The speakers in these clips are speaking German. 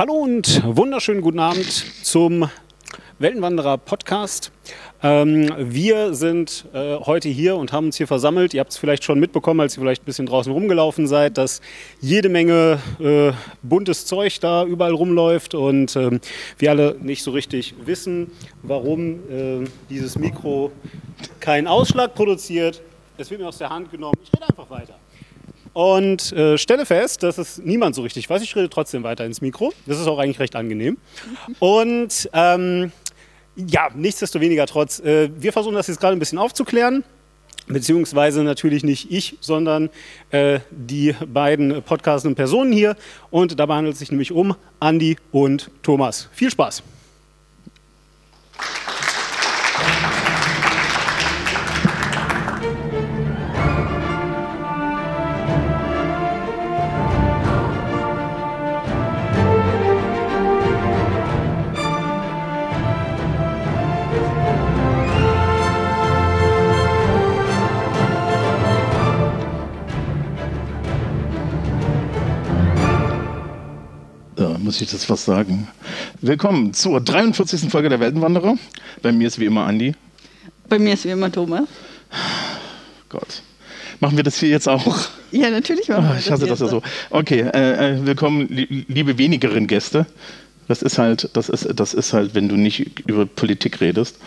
Hallo und wunderschönen guten Abend zum Weltenwanderer Podcast. Ähm, wir sind äh, heute hier und haben uns hier versammelt. Ihr habt es vielleicht schon mitbekommen, als ihr vielleicht ein bisschen draußen rumgelaufen seid, dass jede Menge äh, buntes Zeug da überall rumläuft und ähm, wir alle nicht so richtig wissen, warum äh, dieses Mikro keinen Ausschlag produziert. Es wird mir aus der Hand genommen. Ich rede einfach weiter. Und äh, stelle fest, dass es niemand so richtig weiß. Ich rede trotzdem weiter ins Mikro. Das ist auch eigentlich recht angenehm. Und ähm, ja, nichtsdestoweniger trotz, äh, wir versuchen das jetzt gerade ein bisschen aufzuklären. Beziehungsweise natürlich nicht ich, sondern äh, die beiden podcastenden Personen hier. Und dabei handelt es sich nämlich um Andi und Thomas. Viel Spaß! Muss ich das was sagen. Willkommen zur 43. Folge der Weltenwanderer. Bei mir ist wie immer Andi. Bei mir ist wie immer Thomas. Gott. Machen wir das hier jetzt auch? Ja, natürlich machen wir oh, Ich hasse das, das ja so. Okay, äh, äh willkommen, liebe wenigeren Gäste. Das ist halt, das ist, das ist halt, wenn du nicht über Politik redest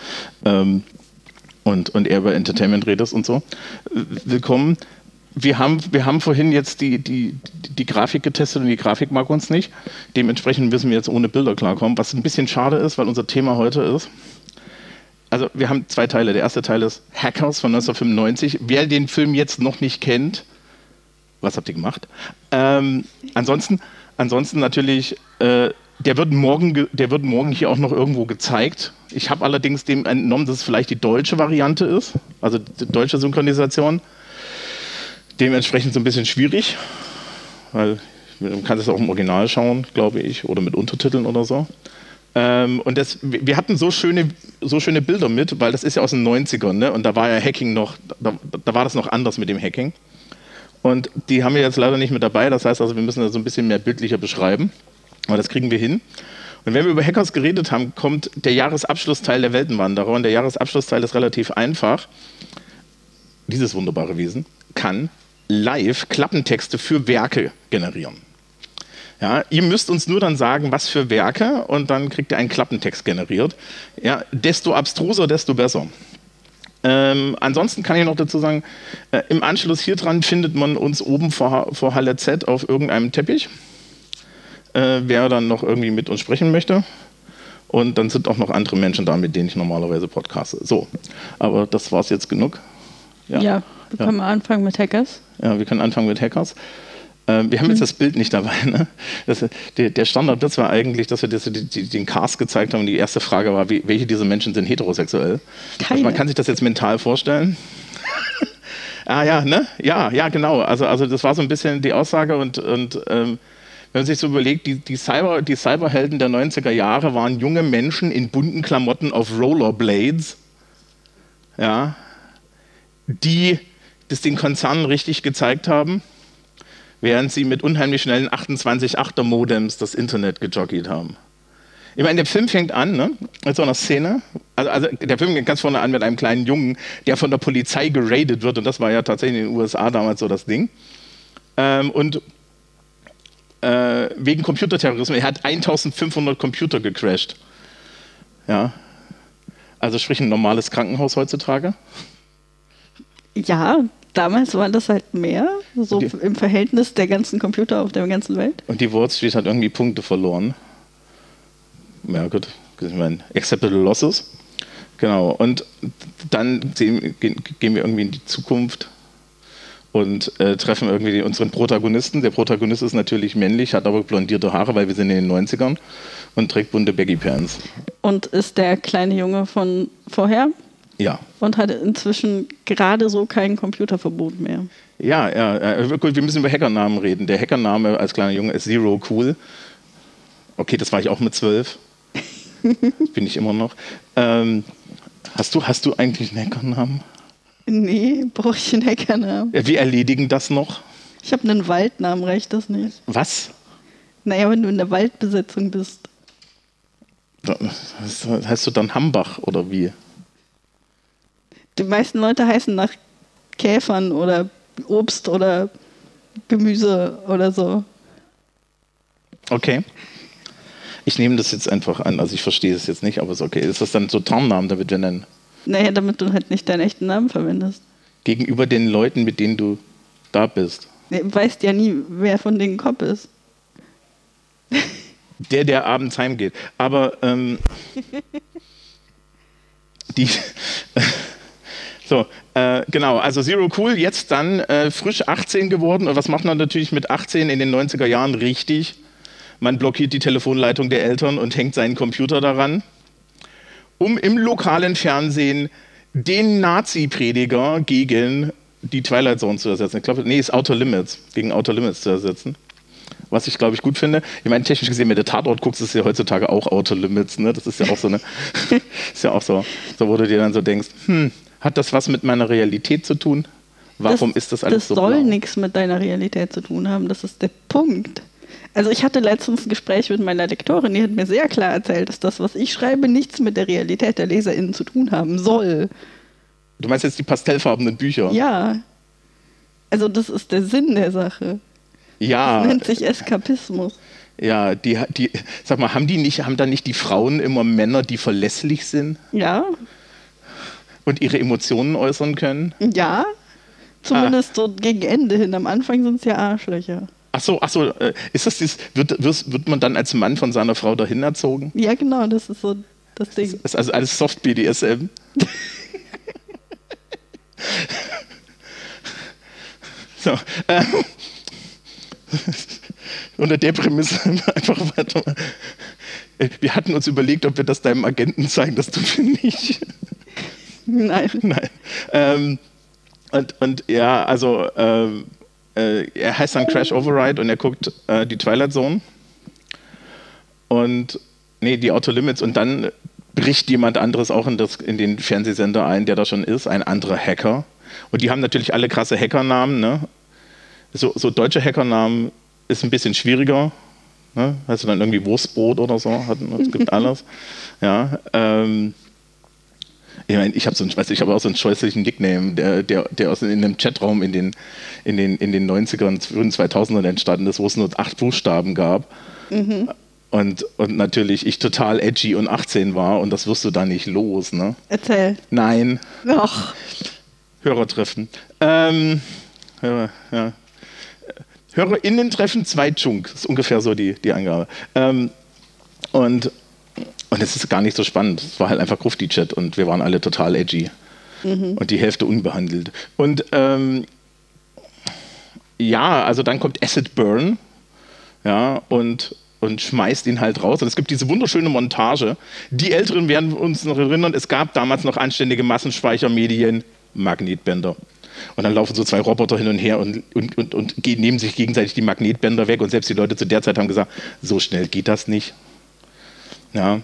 ähm, und, und eher über Entertainment redest und so. Willkommen wir haben, wir haben vorhin jetzt die, die, die Grafik getestet und die Grafik mag uns nicht. Dementsprechend müssen wir jetzt ohne Bilder klarkommen, was ein bisschen schade ist, weil unser Thema heute ist. Also wir haben zwei Teile. Der erste Teil ist Hackers von 1995. Wer den Film jetzt noch nicht kennt, was habt ihr gemacht? Ähm, ansonsten, ansonsten natürlich, äh, der, wird morgen, der wird morgen hier auch noch irgendwo gezeigt. Ich habe allerdings dem entnommen, dass es vielleicht die deutsche Variante ist, also die deutsche Synchronisation dementsprechend so ein bisschen schwierig, weil man kann es auch im Original schauen, glaube ich, oder mit Untertiteln oder so. Ähm, und das, wir hatten so schöne, so schöne Bilder mit, weil das ist ja aus den 90ern, ne? und da war ja Hacking noch, da, da war das noch anders mit dem Hacking. Und die haben wir jetzt leider nicht mit dabei, das heißt also, wir müssen das so ein bisschen mehr bildlicher beschreiben, aber das kriegen wir hin. Und wenn wir über Hackers geredet haben, kommt der Jahresabschlussteil der Weltenwanderer und der Jahresabschlussteil ist relativ einfach. Dieses wunderbare Wesen kann live Klappentexte für Werke generieren. Ja, ihr müsst uns nur dann sagen, was für Werke und dann kriegt ihr einen Klappentext generiert. Ja, desto abstruser, desto besser. Ähm, ansonsten kann ich noch dazu sagen, äh, im Anschluss hier dran findet man uns oben vor, vor Halle Z auf irgendeinem Teppich. Äh, wer dann noch irgendwie mit uns sprechen möchte. Und dann sind auch noch andere Menschen da, mit denen ich normalerweise podcaste. So, aber das war es jetzt genug. Ja, ja wir können ja. anfangen mit Hackers. Ja, wir können anfangen mit Hackers. Ähm, wir haben jetzt mhm. das Bild nicht dabei. Ne? Das, der, der Standardwitz war eigentlich, dass wir das, die, den Cast gezeigt haben und die erste Frage war, wie, welche dieser Menschen sind heterosexuell? Also man kann sich das jetzt mental vorstellen. ah ja, ne? Ja, ja, genau. Also, also das war so ein bisschen die Aussage und, und ähm, wenn man sich so überlegt, die, die, Cyber, die Cyberhelden der 90er Jahre waren junge Menschen in bunten Klamotten auf Rollerblades, ja, die das den Konzernen richtig gezeigt haben, während sie mit unheimlich schnellen 28-8er Modems das Internet gejoggt haben. Ich meine, der Film fängt an ne, mit so einer Szene. Also, also, der Film fängt ganz vorne an mit einem kleinen Jungen, der von der Polizei geradet wird. Und das war ja tatsächlich in den USA damals so das Ding. Ähm, und äh, wegen Computerterrorismus. Er hat 1500 Computer gecrashed. Ja. Also sprich ein normales Krankenhaus heutzutage. Ja, damals war das halt mehr, so die, im Verhältnis der ganzen Computer auf der ganzen Welt. Und die Wall Street hat irgendwie Punkte verloren. Ja, gut. Ich meine, acceptable losses. Genau. Und dann gehen wir irgendwie in die Zukunft und äh, treffen irgendwie unseren Protagonisten. Der Protagonist ist natürlich männlich, hat aber blondierte Haare, weil wir sind in den 90ern und trägt bunte Baggy Pants. Und ist der kleine Junge von vorher? Ja. Und hat inzwischen gerade so kein Computerverbot mehr. Ja, ja. Äh, gut, wir müssen über Hackernamen reden. Der Hackername als kleiner Junge ist Zero Cool. Okay, das war ich auch mit zwölf. Bin ich immer noch. Ähm, hast, du, hast du eigentlich einen Hackernamen? Nee, brauche ich einen Hackernamen. Ja, wir erledigen das noch. Ich habe einen Waldnamen, reicht das nicht? Was? Naja, wenn du in der Waldbesetzung bist. Heißt du dann Hambach oder wie? Die meisten Leute heißen nach Käfern oder Obst oder Gemüse oder so. Okay. Ich nehme das jetzt einfach an. Also ich verstehe es jetzt nicht, aber ist okay. Ist das dann so Tarnnamen, damit wir dann Naja, damit du halt nicht deinen echten Namen verwendest. gegenüber den Leuten, mit denen du da bist? Du weißt ja nie, wer von denen Kopf ist. Der, der abends heimgeht. Aber ähm, die. So, äh, genau, also Zero Cool, jetzt dann äh, frisch 18 geworden. Und was macht man natürlich mit 18 in den 90er Jahren richtig? Man blockiert die Telefonleitung der Eltern und hängt seinen Computer daran, um im lokalen Fernsehen den Nazi-Prediger gegen die Twilight Zone zu ersetzen. Ich glaube, nee, ist Outer Limits, gegen Outer Limits zu ersetzen. Was ich, glaube ich, gut finde. Ich meine, technisch gesehen, wenn du Tatort guckst, ist ja heutzutage auch Outer Limits. Ne? Das ist ja auch so eine, ist ja auch so, so, wo du dir dann so denkst, hm, hat das was mit meiner Realität zu tun? Warum ist das alles das so soll blau? nichts mit deiner Realität zu tun haben. Das ist der Punkt. Also ich hatte letztens ein Gespräch mit meiner Lektorin, die hat mir sehr klar erzählt, dass das, was ich schreibe, nichts mit der Realität der LeserInnen zu tun haben soll. Du meinst jetzt die pastellfarbenen Bücher? Ja. Also das ist der Sinn der Sache. Ja, Das nennt sich Eskapismus. ja, die, die, sag mal, haben die nicht, haben da nicht die Frauen immer Männer, die verlässlich sind Ja, und ihre Emotionen äußern können? ja. Zumindest so gegen Ende hin. Am Anfang sind es ja Arschlöcher. Ach so, ach so, äh, ist das dieses, wird, wird, wird man dann als Mann von seiner Frau dahin erzogen? Ja, genau, das ist so das Ding. Das ist also alles Soft BDSM. so, ähm, unter der Prämisse einfach weiter. Äh, Wir hatten uns überlegt, ob wir das deinem Agenten zeigen, das tun wir nicht. Nein. Nein. Ähm, und, und ja, also ähm, äh, er heißt dann Crash Override und er guckt äh, die Twilight Zone. Und nee, die Outer Limits und dann bricht jemand anderes auch in, das, in den Fernsehsender ein, der da schon ist, ein anderer Hacker. Und die haben natürlich alle krasse Hackernamen. Ne? So, so deutsche Hackernamen ist ein bisschen schwieriger. Ne? Hast du dann irgendwie Wurstbrot oder so? Hat- Es gibt alles. Ja. Ähm, ich meine, ich habe so du, ich habe auch so einen scheußlichen Nickname, der, der, der aus in einem Chatraum in den, in den, in den 90ern, frühen 2000ern entstanden ist, wo es nur acht Buchstaben gab. Und, und natürlich ich total edgy und 18 war und das wirst du da nicht los, ne? Erzähl. Nein, Ach, Hörertreffen. Ähm, ja, ja. HörerInnen-Treffen, zwei Junk, das ist ungefähr so die, die Angabe. Ähm, und, und es ist gar nicht so spannend. Es war halt einfach Grufti-Chat und wir waren alle total edgy. Und die Hälfte unbehandelt. Und ähm, ja, also dann kommt Acid Burn ja, und, und schmeißt ihn halt raus. Und es gibt diese wunderschöne Montage. Die Älteren werden uns noch erinnern, es gab damals noch anständige Massenspeichermedien, Magnetbänder. Und dann laufen so zwei Roboter hin und her und, und, und, und gehen, nehmen sich gegenseitig die Magnetbänder weg. Und selbst die Leute zu der Zeit haben gesagt, so schnell geht das nicht. Ja.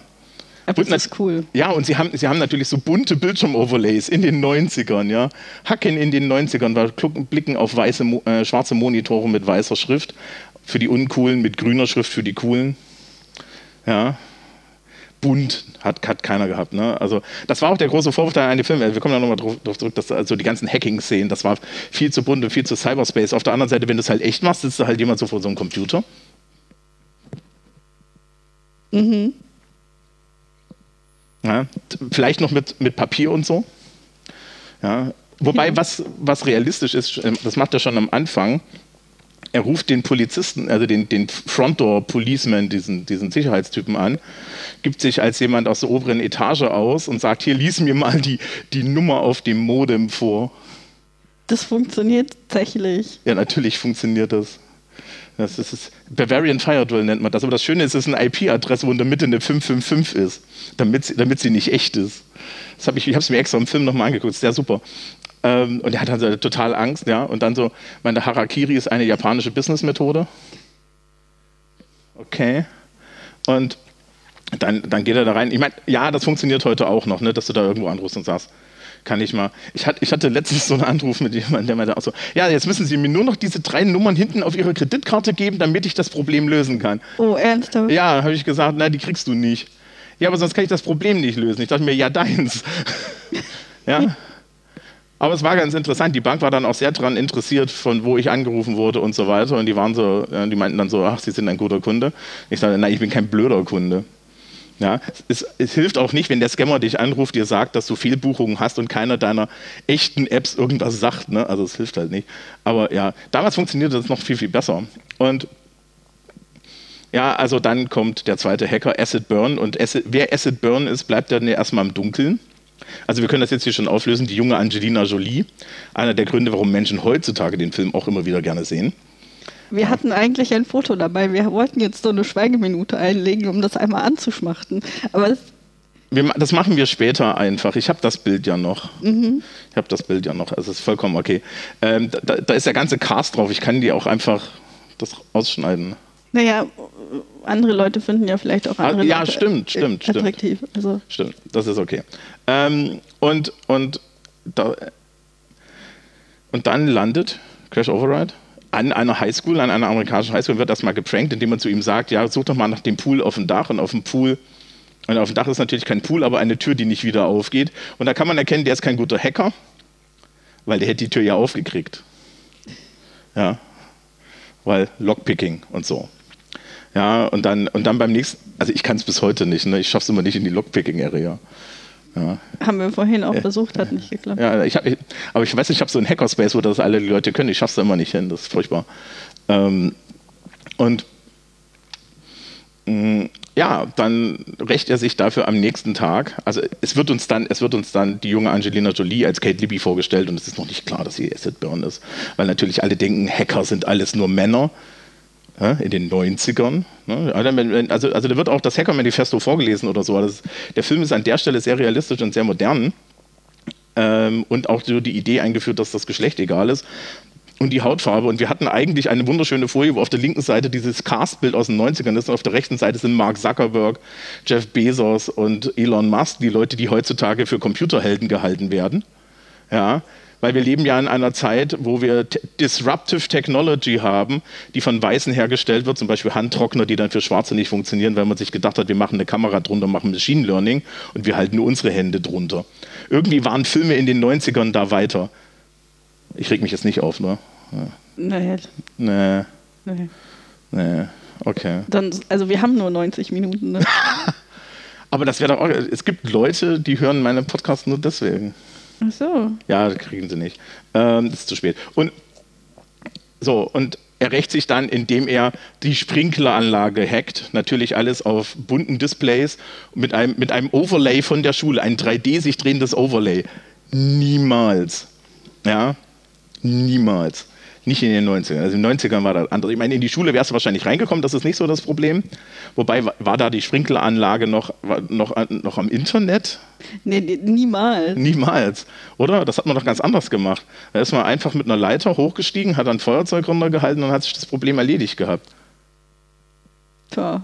Aber Und das ist cool. Ja, und sie haben, sie haben natürlich so bunte Bildschirmoverlays in den 90ern, ja. Hacken in den 90ern war Klucken- Blicken auf weiße, äh, schwarze Monitore mit weißer Schrift. Für die Uncoolen mit grüner Schrift für die Coolen. Ja. Bunt hat, hat keiner gehabt. Ne? Also, das war auch der große Vorurteil an die Filme. Wir kommen da nochmal drauf, drauf zurück, dass also die ganzen Hacking-Szenen, das war viel zu bunt und viel zu Cyberspace. Auf der anderen Seite, wenn du es halt echt machst, sitzt da halt jemand so vor so einem Computer. Ja, vielleicht noch mit, mit Papier und so. Ja, wobei, was, was realistisch ist, ähm, das macht er schon am Anfang. Er ruft den Polizisten, also den, den Frontdoor-Policeman, diesen, diesen Sicherheitstypen an, gibt sich als jemand aus der oberen Etage aus und sagt: Hier, lies mir mal die, die Nummer auf dem Modem vor. Das funktioniert tatsächlich. Ja, natürlich funktioniert das. Das ist, Bavarian Fire Drill nennt man das. Aber das Schöne ist, es ist eine IP-Adresse, wo in der Mitte eine 555 ist, damit sie, damit sie nicht echt ist. Das hab ich ich habe es mir extra im Film nochmal angeguckt, sehr super. Ähm, und er hat dann total Angst, ja. Und dann so, meine Harakiri ist eine japanische Businessmethode. Okay. Und dann, dann geht er da rein. Ich meine, ja, das funktioniert heute auch noch, ne, dass du da irgendwo anrufst und sagst, kann ich mal. Ich, hat, ich hatte letztens so einen Anruf mit jemandem, der meinte auch so, ja, jetzt müssen Sie mir nur noch diese drei Nummern hinten auf Ihre Kreditkarte geben, damit ich das Problem lösen kann. Oh, ernsthaft? Ja, habe ich gesagt, nein, die kriegst du nicht. Ja, aber sonst kann ich das Problem nicht lösen. Ich dachte mir, ja, deins. ja. Aber es war ganz interessant. Die Bank war dann auch sehr daran interessiert, von wo ich angerufen wurde und so weiter. Und die waren so, die meinten dann so, ach, Sie sind ein guter Kunde. Ich sagte, nein, ich bin kein blöder Kunde. Ja, es, es, hilft auch nicht, wenn der Scammer dich anruft, dir sagt, dass du Fehlbuchungen hast und keiner deiner echten Apps irgendwas sagt. Ne? Also es hilft halt nicht. Aber ja, damals funktionierte das noch viel, viel besser. Und ja, also dann kommt der zweite Hacker, Acid Burn. Und Acid, wer Acid Burn ist, bleibt dann erstmal im Dunkeln. Also wir können das jetzt hier schon auflösen. Die junge Angelina Jolie, einer der Gründe, warum Menschen heutzutage den Film auch immer wieder gerne sehen. Wir hatten eigentlich ein Foto dabei. Wir wollten jetzt so eine Schweigeminute einlegen, um das einmal anzuschmachten. Aber wir, das machen wir später einfach. Ich habe das Bild ja noch. Mhm. Ich habe das Bild ja noch. Also ist vollkommen okay. Ähm, da, da, ist der ganze Cast drauf. Ich kann die auch einfach das ausschneiden. Naja, andere Leute finden ja vielleicht auch andere ah, ja, Leute stimmt, stimmt, attraktiv. Stimmt. Also. stimmt, das ist okay. Ähm, und, und, da, und dann landet Crash Override an einer Highschool, an einer amerikanischen Highschool, wird erstmal geprankt, indem man zu ihm sagt, ja, such doch mal nach dem Pool auf dem Dach und auf dem Pool und auf dem Dach ist natürlich kein Pool, aber eine Tür, die nicht wieder aufgeht. Und da kann man erkennen, der ist kein guter Hacker, weil der hätte die Tür ja aufgekriegt. Ja, weil Lockpicking und so. Ja, und dann, und dann beim nächsten, also ich kann es bis heute nicht, ne? ich schaffe es immer nicht in die Lockpicking-Area. Ja. Haben wir vorhin auch versucht, hat nicht geklappt. Ja, ich hab, ich, aber ich weiß ich habe so einen Hackerspace, wo das alle Leute können. Ich schaffe es immer nicht hin, das ist furchtbar. Ähm, und mh, mm, ja, dann rächt er sich dafür am nächsten Tag. Also es wird uns dann, es wird uns dann die junge Angelina Jolie als Kate Libby vorgestellt und es ist noch nicht klar, dass sie Acid Burn ist, weil natürlich alle denken, Hacker sind alles nur Männer ja, in den 90ern. Ne? Also, also da wird auch das Hacker-Manifesto vorgelesen oder so. Das, der Film ist an der Stelle sehr realistisch und sehr modern. Ähm, und auch so die Idee eingeführt, dass das Geschlecht egal ist. Und die Hautfarbe. Und wir hatten eigentlich eine wunderschöne Folie, wo auf der linken Seite dieses Cast-Bild aus den 90ern ist und auf der rechten Seite sind Mark Zuckerberg, Jeff Bezos und Elon Musk, die Leute, die heutzutage für Computerhelden gehalten werden. Ja, weil wir leben ja in einer Zeit, wo wir Disruptive Technology haben, die von Weißen hergestellt wird, zum Beispiel Handtrockner, die dann für Schwarze nicht funktionieren, weil man sich gedacht hat, wir machen eine Kamera drunter, machen Machine Learning und wir halten nur unsere Hände drunter. Irgendwie waren Filme in den 90ern da weiter. Ich reg mich jetzt nicht auf, ne? Nee. Nee. Nee. Nee. Okay. Dann, also wir haben nur 90 Minuten. Ne? Aber das wäre doch auch. Es gibt Leute, die hören meine Podcasts nur deswegen. Ach so. Ja, kriegen sie nicht. Ähm, ist zu spät. Und so, und er rächt sich dann, indem er die Sprinkleranlage hackt. Natürlich alles auf bunten Displays mit einem, mit einem Overlay von der Schule, ein 3D sich drehendes Overlay. Niemals. Ja, niemals. Nicht in den 90ern. Also in den 90ern war das anders. Ich meine, in die Schule wärst du wahrscheinlich reingekommen, das ist nicht so das Problem. Wobei, war da die Sprinkleranlage noch, noch, noch am Internet? Nee, niemals. Niemals, oder? Das hat man doch ganz anders gemacht. Da ist man einfach mit einer Leiter hochgestiegen, hat ein Feuerzeug runtergehalten und hat sich das Problem erledigt gehabt. Tja.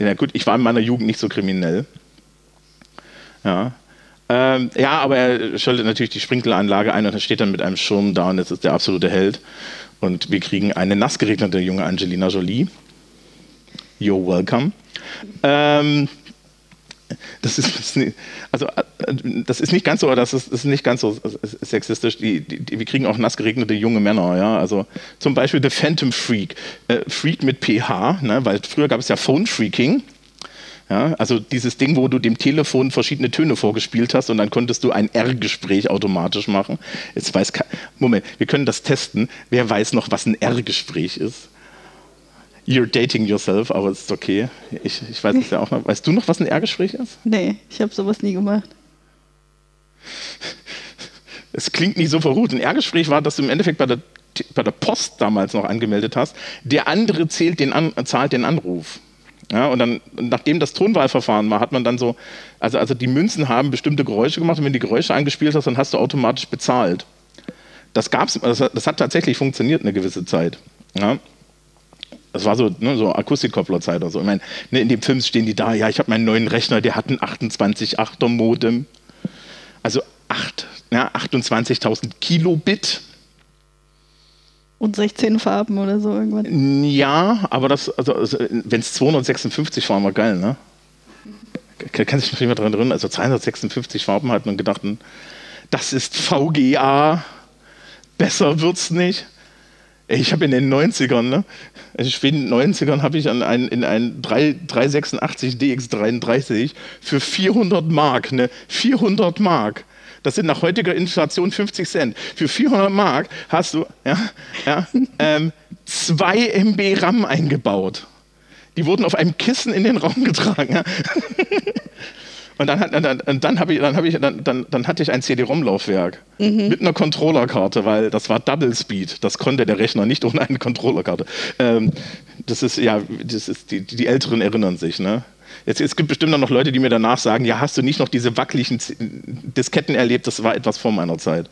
Ja, gut, ich war in meiner Jugend nicht so kriminell. Ja, ähm, ja, aber er schaltet natürlich die Sprinkleranlage ein und er steht dann mit einem Schirm da und jetzt ist der absolute Held. Und wir kriegen eine nass geregnete junge Angelina Jolie. You're welcome. Ähm, das ist, also, das ist nicht ganz so, das ist, ist nicht ganz so sexistisch. Die, die, die, wir kriegen auch nass geregnete junge Männer, ja. Also zum Beispiel The Phantom Freak. Äh, Freak mit PH, ne? weil früher gab es ja Phone Freaking. Ja, also dieses Ding, wo du dem Telefon verschiedene Töne vorgespielt hast und dann konntest du ein R-Gespräch automatisch machen. Jetzt weiß Moment, wir können das testen. Wer weiß noch, was ein R-Gespräch ist? You're dating yourself, aber es ist okay. Ich, ich weiß es ja auch noch. Weißt du noch, was ein R-Gespräch ist? Nee, ich habe sowas nie gemacht. Es klingt nicht so verruht. Ein R-Gespräch war, dass du im Endeffekt bei der, bei der Post damals noch angemeldet hast. Der andere zählt den an, zahlt den Anruf. Ja, und dann, nachdem das Tonwahlverfahren war, hat man dann so, also, also die Münzen haben bestimmte Geräusche gemacht und wenn die Geräusche angespielt hast, dann hast du automatisch bezahlt. Das gab's, das, das hat tatsächlich funktioniert eine gewisse Zeit. Ja. Das war so, ne, so Akustikkopplerzeit oder so. Ich meine, ne, in dem Film stehen die da, ja, ich habe meinen neuen Rechner, der hat ein 28-8er Modem. Also 8, ja, 28.000 Kilobit. Und 16 Farben oder so irgendwann. Ja, aber das, also, also wenn es 256 waren, war geil, ne? Kann sich noch jemand daran erinnern? Also 256 Farben hatten und gedachten, das ist VGA, besser wird's nicht. Ich habe in den 90ern, ne? Also späten 90ern habe ich an ein, in ein 3, 386 DX33 für 400 Mark, ne? 400 Mark. Das sind nach heutiger Inflation 50 Cent. Für 400 Mark hast du ja, ja, ähm, 2 MB RAM eingebaut. Die wurden auf einem Kissen in den Raum getragen. Ja? Und dann, dann, dann, dann, ich, dann, ich, dann, dann, dann hatte ich ein CD-ROM-Laufwerk mhm. mit einer Controllerkarte, weil das war Double Speed. Das konnte der Rechner nicht ohne eine Controllerkarte. Ähm, das ist, ja, das ist, die, die Älteren erinnern sich, ne? Jetzt, es gibt bestimmt noch Leute, die mir danach sagen, ja, hast du nicht noch diese wackeligen Disketten erlebt? Das war etwas vor meiner Zeit.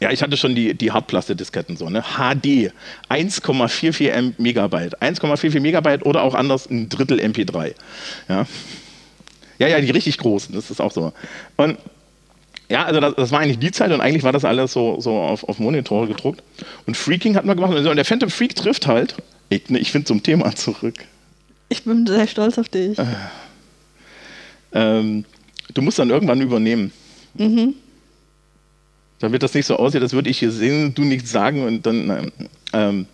Ja, ich hatte schon die, die Hartplaste-Disketten so, ne? HD, 1,44 Megabyte. 1,44 Megabyte oder auch anders ein Drittel MP3. Ja. Ja, ja, die richtig großen, das ist auch so. Und ja, also das, das, war eigentlich die Zeit und eigentlich war das alles so, so auf, auf Monitore gedruckt. Und Freaking hat man gemacht. Und der Phantom Freak trifft halt, ich, ne, ich finde zum Thema zurück. Ich bin sehr stolz auf dich. Äh, ähm, du musst dann irgendwann übernehmen. Mhm. Damit das nicht so aussieht, als würde ich hier sehen, du nichts sagen und dann. Ähm,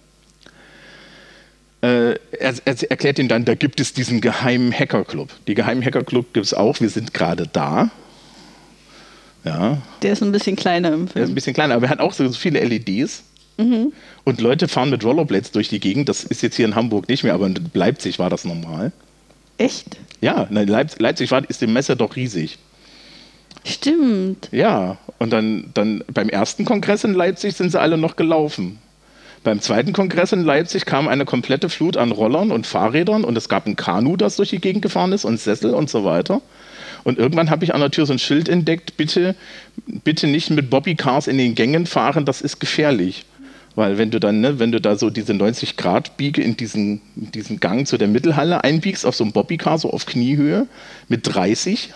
äh, er, er, erklärt ihn dann, da gibt es diesen geheimen Hackerclub. Die geheimen Hackerclub gibt es auch, wir sind gerade da. Ja. Der ist ein bisschen kleiner im Film. Der ist ein bisschen kleiner, aber er hat auch so viele LEDs. Mhm. Und Leute fahren mit Rollerblades durch die Gegend. Das ist jetzt hier in Hamburg nicht mehr, aber in Leipzig war das normal. Echt? Ja, in Leipzig war, ist die Messe doch riesig. Stimmt. Ja, und dann, dann beim ersten Kongress in Leipzig sind sie alle noch gelaufen. Beim zweiten Kongress in Leipzig kam eine komplette Flut an Rollern und Fahrrädern und es gab ein Kanu, das durch die Gegend gefahren ist und Sessel und so weiter. Und irgendwann habe ich an der Tür so ein Schild entdeckt, bitte, bitte nicht mit Bobbycars in den Gängen fahren, das ist gefährlich. Weil wenn du dann, ne, wenn du da so diese 90 Grad Biege in diesen, diesen Gang zu der Mittelhalle einbiegst, auf so einem Bobbycar, so auf Kniehöhe, mit 30,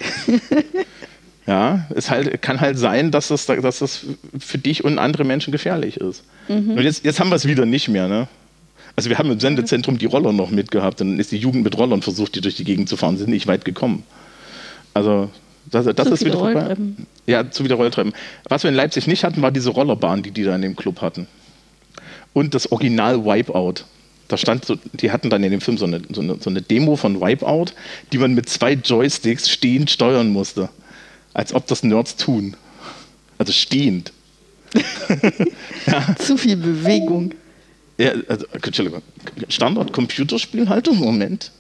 ja, es halt, kann halt sein, dass das, dass das für dich und andere Menschen gefährlich ist. Mhm. Und jetzt, jetzt haben wir es wieder nicht mehr, ne? Also wir haben im Sendezentrum die Roller noch mitgehabt, dann ist die Jugend mit Rollern versucht, die durch die Gegend zu fahren, sind nicht weit gekommen. Also das, das ist wieder vorbei. Ja, zu wieder Rolltreppen. Was wir in Leipzig nicht hatten, war diese Rollerbahn, die die da in dem Club hatten. Und das Original Wipeout. Da stand so, die hatten dann in dem Film so eine, so eine, so eine Demo von Wipeout, die man mit zwei Joysticks stehend steuern musste. Als ob das Nerds tun. Also stehend. ja. Zu viel Bewegung. Ja, also, Entschuldigung. Standard-Computerspielhaltung? Moment.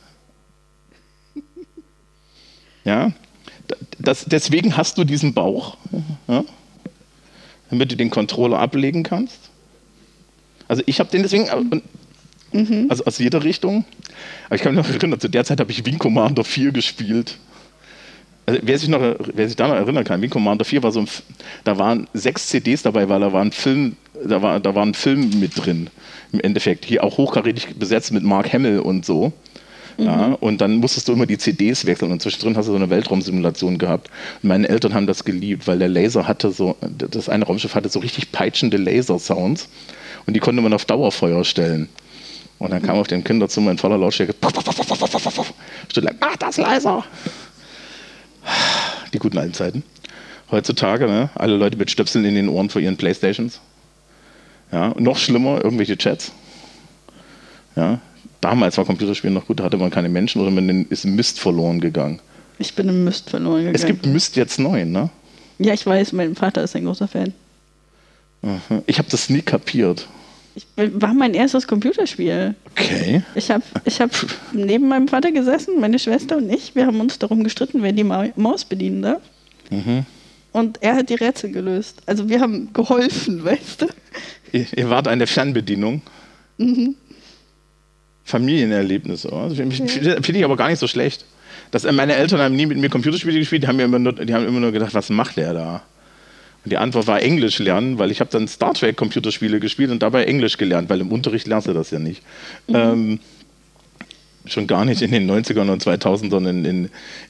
Ja. Das, deswegen hast du diesen Bauch, ja, damit du den Controller ablegen kannst. Also ich habe den deswegen, mhm. also aus jeder Richtung. Aber ich kann mich noch erinnern, zu der Zeit habe ich Wing Commander 4 gespielt. Also wer sich noch, wer sich da noch erinnern kann, Wing Commander 4 war so ein, da waren sechs CDs dabei, weil da war ein Film, da war, da war ein Film mit drin. Im Endeffekt hier auch hochkarätig besetzt mit Mark Hamill und so. Mhm. Ja, und dann musstest du immer die CDs wechseln und zwischendrin hast du so eine Weltraumsimulation gehabt. Und meine Eltern haben das geliebt, weil der Laser hatte so, das eine Raumschiff hatte so richtig peitschende Laser-Sounds und die konnte man auf Dauerfeuer stellen. Und dann kam auf dem Kinderzimmer in voller Lautstärke, Stille, mach das leiser die guten alten Zeiten. Heutzutage, ne, alle Leute mit Stöpseln in den Ohren vor ihren Playstations. Ja, und noch schlimmer, irgendwelche Chats. Ja, damals war Computerspielen noch gut, da hatte man keine Menschen oder man ist Mist verloren gegangen. Ich bin im Mist verloren gegangen. Es gibt Mist jetzt neu, ne? Ja, ich weiß, mein Vater ist ein großer Fan. Ich habe das nie kapiert. Ich war mein erstes Computerspiel. Okay. Ich habe ich hab neben meinem Vater gesessen, meine Schwester und ich. Wir haben uns darum gestritten, wer die Maus bedienen darf. Mhm. Und er hat die Rätsel gelöst. Also wir haben geholfen, weißt du? Ihr, ihr wart eine Fernbedienung. Mhm. Familienerlebnis. Also Finde find ich aber gar nicht so schlecht. Das, meine Eltern haben nie mit mir Computerspiele gespielt, die haben, immer nur, die haben immer nur gedacht, was macht der da? Und die Antwort war Englisch lernen, weil ich habe dann Star Trek Computerspiele gespielt und dabei Englisch gelernt, weil im Unterricht lernst du das ja nicht. Mhm. Ähm, schon gar nicht in den 90ern und 2000ern in,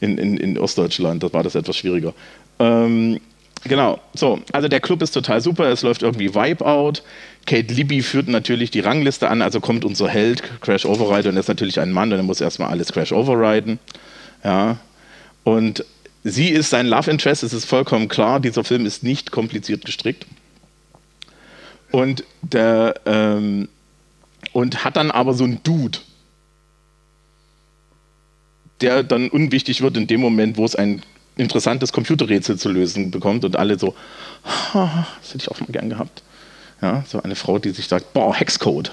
in, in, in, Ostdeutschland, da war das etwas schwieriger. Ähm, Genau, so, also der Club ist total super, es läuft irgendwie Wipeout. Kate Libby führt natürlich die Rangliste an, also kommt unser Held, Crash Override, und er ist natürlich ein Mann, und er muss erstmal alles Crash Overriden. Ja. Und sie ist sein Love Interest, es ist vollkommen klar, dieser Film ist nicht kompliziert gestrickt. Und, der, ähm, und hat dann aber so einen Dude, der dann unwichtig wird in dem Moment, wo es ein interessantes Computerrätsel zu lösen bekommt und alle so, "Ha, das hätte ich auch mal gern gehabt. Ja, so eine Frau, die sich sagt, boah, Hexcode.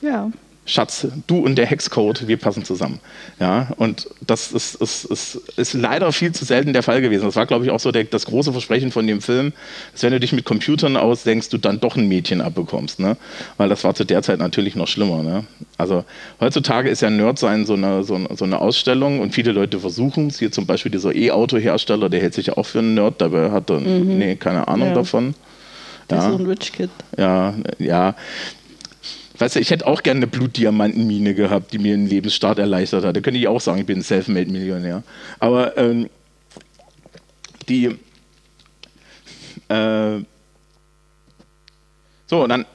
Ja. Schatz, du und der Hexcode, wir passen zusammen. Ja, und das ist, ist, ist, ist leider viel zu selten der Fall gewesen. Das war, glaube ich, auch so der, das große Versprechen von dem Film, dass wenn du dich mit Computern ausdenkst, du dann doch ein Mädchen abbekommst. Ne? Weil das war zu der Zeit natürlich noch schlimmer. Ne? Also heutzutage ist ja Nerdsein so eine, so, so eine Ausstellung und viele Leute versuchen es. Hier zum Beispiel dieser E-Auto-Hersteller, der hält sich ja auch für einen Nerd, dabei hat er nee, keine Ahnung Ja. davon. Ja. ist so ein Rich Kid. Ja, ja. Weißt du, ich hätte auch gerne eine Blutdiamantenmine gehabt, die mir den Lebensstart erleichtert hat. Da könnte ich auch sagen, ich bin ein Selfmade-Millionär. Aber ähm, die. Äh, so, und dann,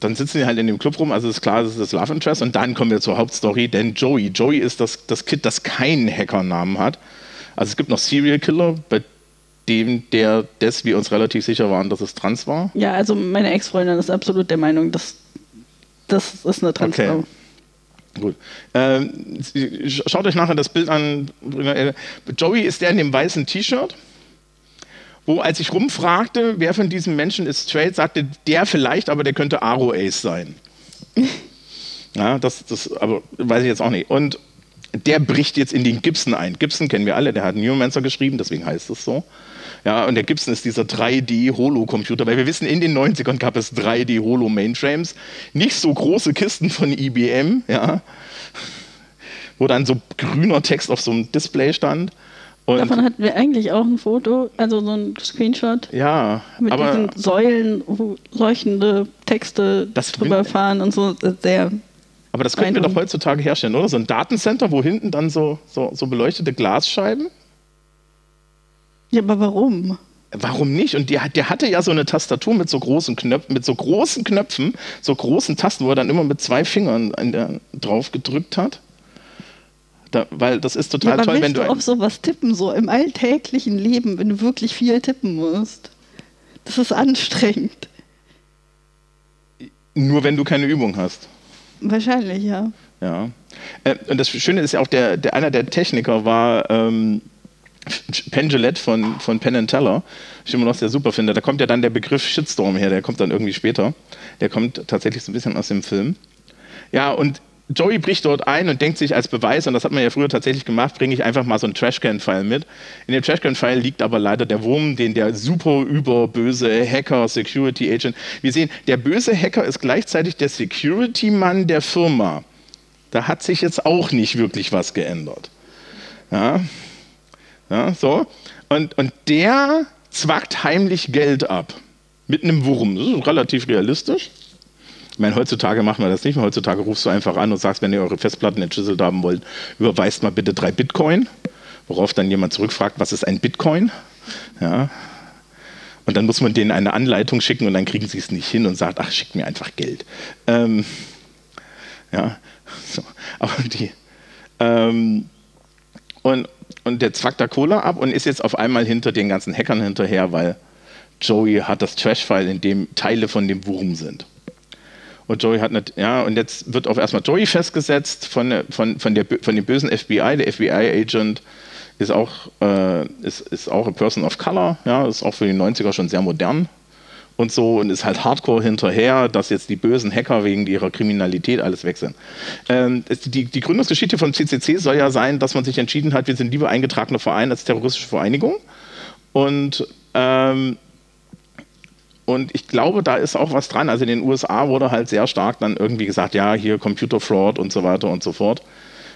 dann sitzen die halt in dem Club rum, also ist klar, das ist das Love Interest. Und dann kommen wir zur Hauptstory, denn Joey. Joey ist das, das Kid, das keinen Hackernamen hat. Also es gibt noch Serial Killer, bei dem der des wir uns relativ sicher waren, dass es trans war. Ja, also meine Ex-Freundin ist absolut der Meinung, dass das ist eine Transfrau. Okay. Gut. Ähm, schaut euch nachher das Bild an. Joey ist der in dem weißen T-Shirt, wo, als ich rumfragte, wer von diesen Menschen ist straight, sagte der vielleicht, aber der könnte Aro Ace sein. Ja, das, das aber weiß ich jetzt auch nicht. Und der bricht jetzt in den Gibson ein. Gibson kennen wir alle, der hat Neuromancer geschrieben, deswegen heißt es so. Ja, und der Gibson ist dieser 3D-Holo-Computer, weil wir wissen, in den 90ern gab es 3D-Holo-Mainframes, nicht so große Kisten von IBM, ja, wo dann so grüner Text auf so einem Display stand. Und, Davon hatten wir eigentlich auch ein Foto, also so ein Screenshot ja, mit aber diesen Säulen, wo leuchtende Texte drüber fahren und so. Sehr. Aber das könnten wir doch heutzutage herstellen, oder? So ein Datencenter, wo hinten dann so, so, so beleuchtete Glasscheiben. Ja, aber warum? Warum nicht? Und der, der hatte ja so eine Tastatur mit so großen Knöpfen, mit so großen Knöpfen, so großen Tasten, wo er dann immer mit zwei Fingern der, drauf gedrückt hat. Da, weil das ist Ja, total aber toll, wenn du. du auf sowas tippen, so im alltäglichen Leben, wenn du wirklich viel tippen musst? Das ist anstrengend. nur wenn du keine Übung hast. Wahrscheinlich, ja. Ja. Äh, und das Schöne ist ja auch, der, der, einer der Techniker war ähm, Penn von, von Penn and Teller, was ich immer noch sehr super finde. Da kommt ja dann der Begriff Shitstorm her, der kommt dann irgendwie später. Der kommt tatsächlich so ein bisschen aus dem Film. Ja, und Joey bricht dort ein und denkt sich als Beweis, und das hat man ja früher tatsächlich gemacht, bringe ich einfach mal so einen Trashcan-File mit. In dem Trashcan-File liegt aber leider der Wurm, den der super überböse Hacker, Security Agent. Wir sehen, der böse Hacker ist gleichzeitig der Security-Mann der Firma. Da hat sich jetzt auch nicht wirklich was geändert. Ja, ja so. Und, und der zwackt heimlich Geld ab. Mit einem Wurm. Das ist relativ realistisch. Ich meine, heutzutage machen wir das nicht mehr. Heutzutage rufst du einfach an und sagst, wenn ihr eure Festplatten entschlüsselt haben wollt, überweist mal bitte drei Bitcoin. Worauf dann jemand zurückfragt, was ist ein Bitcoin? Ja. Und dann muss man denen eine Anleitung schicken und dann kriegen sie es nicht hin und sagt, ach, schickt mir einfach Geld. Ähm, ja, so. Aber die. Ähm, und, und der zwackt da Cola ab und ist jetzt auf einmal hinter den ganzen Hackern hinterher, weil Joey hat das Trash-File, in dem Teile von dem Wurm sind. Und Joey hat nicht, ja, und jetzt wird auch erstmal Joey festgesetzt von, von, von, der, von dem bösen FBI. Der FBI-Agent ist auch, äh, ist, ist auch a person of color, ja, ist auch für die 90er schon sehr modern und so und ist halt hardcore hinterher, dass jetzt die bösen Hacker wegen ihrer Kriminalität alles weg sind. Ähm, die, die Gründungsgeschichte von CCC soll ja sein, dass man sich entschieden hat, wir sind lieber eingetragener Verein als terroristische Vereinigung. Und ähm, und ich glaube, da ist auch was dran. Also in den USA wurde halt sehr stark dann irgendwie gesagt, ja, hier Computer Fraud und so weiter und so fort.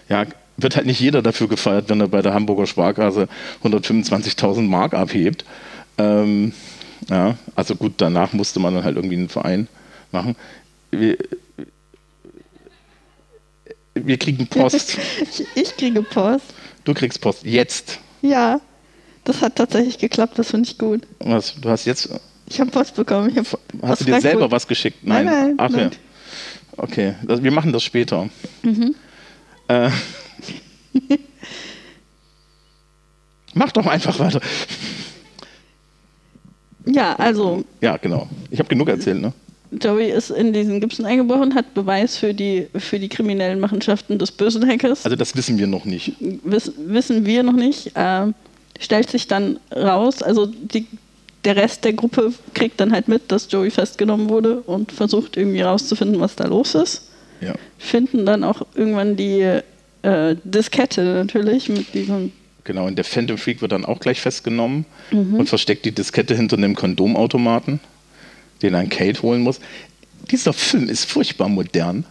Ja, wird halt nicht jeder dafür gefeiert, wenn er bei der Hamburger Sparkasse 125.000 Mark abhebt. Ähm, ja, also gut, danach musste man dann halt irgendwie einen Verein machen. Wir, wir kriegen Post. Ich, kriege Post. Du kriegst Post. Jetzt. Ja. Das hat tatsächlich geklappt, das finde ich gut. Was? Du hast jetzt. Ich habe Post bekommen. Ich hab Hast du dir selber was geschickt? Nein, nein, Ach, nein. Ja. Okay, das, wir machen das später. Äh, mach doch einfach weiter. Ja, also Ja, genau. Ich habe genug erzählt, ne? Joey ist in diesen Gibson eingebrochen, hat Beweis für die, für die kriminellen Machenschaften des bösen Hackers. Also das wissen wir noch nicht. Wiss, wissen wir noch nicht. Äh, stellt sich dann raus, also die, der Rest der Gruppe kriegt dann halt mit, dass Joey festgenommen wurde und versucht irgendwie rauszufinden, was da los ist. Ja. Finden dann auch irgendwann die äh, Diskette natürlich mit diesem. Genau, und der Phantom Freak wird dann auch gleich festgenommen und versteckt die Diskette hinter einem Kondomautomaten, den dann Kate holen muss. Dieser Film ist furchtbar modern.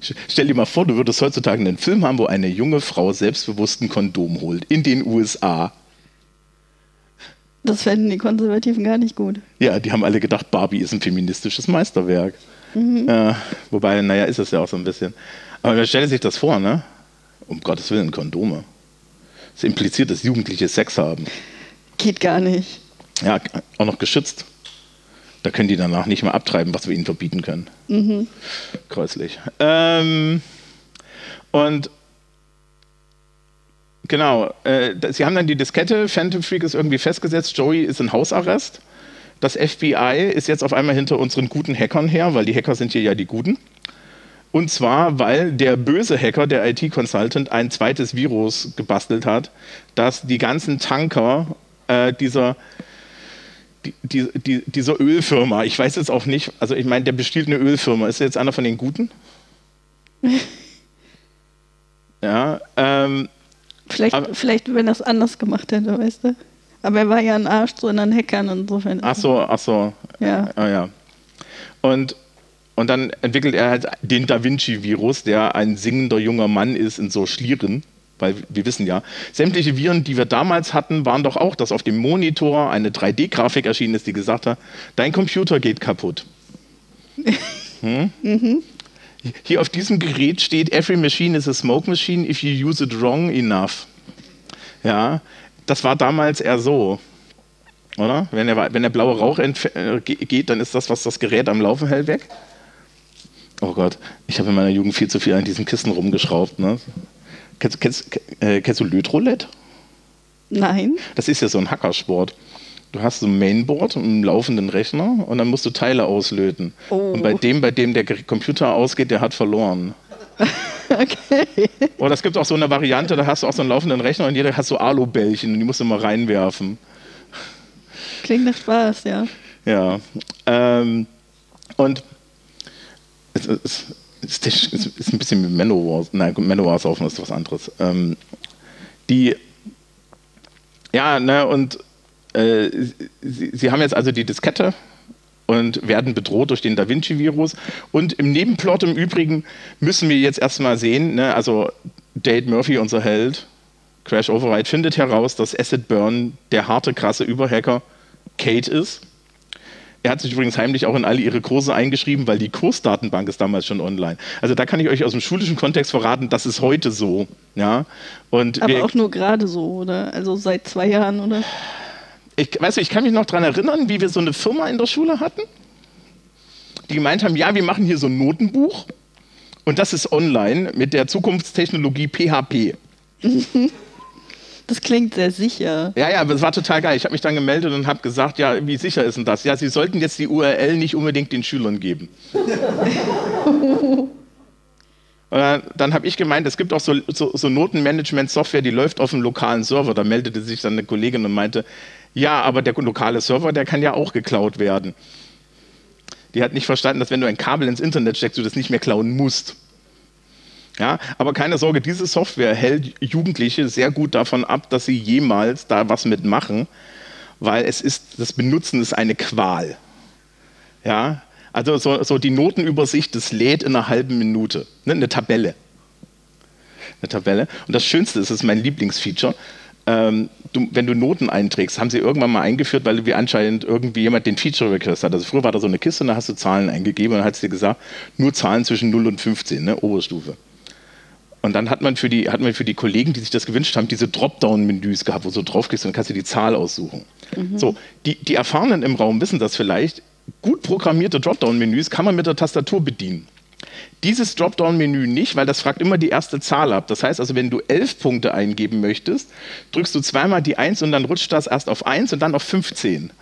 Stell dir mal vor, du würdest heutzutage einen Film haben, wo eine junge Frau selbstbewusst ein Kondom holt. In den USA. Das fänden die Konservativen gar nicht gut. Ja, die haben alle gedacht, Barbie ist ein feministisches Meisterwerk. Ja, wobei, naja, ist es ja auch so ein bisschen. Aber wer stellt sich das vor, ne? Um Gottes Willen, Kondome. Das impliziert, dass Jugendliche Sex haben. Geht gar nicht. Ja, auch noch geschützt. Da können die danach nicht mehr abtreiben, was wir ihnen verbieten können. Kreuzlich. Ähm, und genau, äh, sie haben dann die Diskette, Phantom Freak ist irgendwie festgesetzt, Joey ist in Hausarrest. Das FBI ist jetzt auf einmal hinter unseren guten Hackern her, weil die Hacker sind hier ja die Guten. Und zwar, weil der böse Hacker, der IT-Consultant, ein zweites Virus gebastelt hat, das die ganzen Tanker äh, dieser, die, die, die, dieser Ölfirma, ich weiß jetzt auch nicht, also ich meine, der bestiehlt eine Ölfirma. Ist jetzt einer von den Guten? ja, ähm, Vielleicht, Aber- vielleicht wenn er es anders gemacht hätte, weißt du? Aber er war ja ein Arsch zu anderen Hackern insofern. ach so, ach so, Ja. Ah, ja. Und, und dann entwickelt er halt den Da Vinci-Virus, der ein singender junger Mann ist in so Schlieren. Weil wir wissen ja, sämtliche Viren, die wir damals hatten, waren doch auch, dass auf dem Monitor eine 3D-Grafik erschienen ist, die gesagt hat, dein Computer geht kaputt. Hm? Hier auf diesem Gerät steht, every machine is a smoke machine if you use it wrong enough. Ja, das war damals eher so. Oder? Wenn der, wenn der blaue Rauch äh, ge- geht, dann ist das, was das Gerät am Laufen hält, weg. Oh Gott, ich habe in meiner Jugend viel zu viel an diesen Kisten rumgeschraubt. Ne? Kennst, kennst, äh, kennst du Lötroulette? Nein. Das ist ja so ein Hackersport. Du hast so ein Mainboard, einen laufenden Rechner und dann musst du Teile auslöten. Oh. Und bei dem, bei dem der Computer ausgeht, der hat verloren. Okay. Oder es gibt auch so eine Variante, da hast du auch so einen laufenden Rechner und jeder hat so Alubällchen und die musst du mal reinwerfen. Klingt nach Spaß, ja. Ja. Ähm, und es ist, es ist, es ist ein bisschen wie Manowar. Nein, gut, Manowar saufen ist was anderes. Ähm, die, ja, ne, und äh, sie, sie haben jetzt also die Diskette und werden bedroht durch den Da Vinci-Virus. Und im Nebenplot im Übrigen müssen wir jetzt erstmal sehen, ne, also Dade Murphy, unser Held, Crash Override, findet heraus, dass Acid Burn der harte, krasse Überhacker Kate ist. Er hat sich übrigens heimlich auch in alle ihre Kurse eingeschrieben, weil die Kursdatenbank ist damals schon online. Also da kann ich euch aus dem schulischen Kontext verraten, das ist heute so. Ja? Und Aber auch nur gerade so, oder? Also seit zwei Jahren, oder? ich, weißt du, ich kann mich noch daran erinnern, wie wir so eine Firma in der Schule hatten, die gemeint haben, ja, wir machen hier so ein Notenbuch und das ist online mit der Zukunftstechnologie PHP. Das klingt sehr sicher. Ja, ja, aber es war total geil. Ich habe mich dann gemeldet und habe gesagt, ja, wie sicher ist denn das? Ja, Sie sollten jetzt die URL nicht unbedingt den Schülern geben. Dann, dann habe ich gemeint, es gibt auch so, so, so Notenmanagement-Software, die läuft auf dem lokalen Server. Da meldete sich dann eine Kollegin und meinte, ja, aber der lokale Server, der kann ja auch geklaut werden. Die hat nicht verstanden, dass wenn du ein Kabel ins Internet steckst, du das nicht mehr klauen musst. Ja, aber keine Sorge, diese Software hält Jugendliche sehr gut davon ab, dass sie jemals da was mitmachen, weil es ist, das Benutzen ist eine Qual. Ja, also so, so die Notenübersicht, das lädt in einer halben Minute. Ne, eine Tabelle. Eine Tabelle. Und das Schönste ist, das ist mein Lieblingsfeature. Ähm, du, wenn du Noten einträgst, haben sie irgendwann mal eingeführt, weil wie anscheinend irgendwie jemand den Feature Request hat. Also früher war da so eine Kiste und da hast du Zahlen eingegeben und dann hat sie dir gesagt, nur Zahlen zwischen 0 und 15, ne, Oberstufe. Und Und dann hat man, für die, hat man für die Kollegen, die sich das gewünscht haben, diese Dropdown-Menüs gehabt, wo du draufklickst und dann kannst du die Zahl aussuchen. So, die, die Erfahrenen im Raum wissen das vielleicht. Gut programmierte Dropdown-Menüs kann man mit der Tastatur bedienen. Dieses Dropdown-Menü nicht, weil das fragt immer die erste Zahl ab. Das heißt also, wenn du elf Punkte eingeben möchtest, drückst du zweimal die 1 und dann rutscht das erst auf 1 und dann auf 15.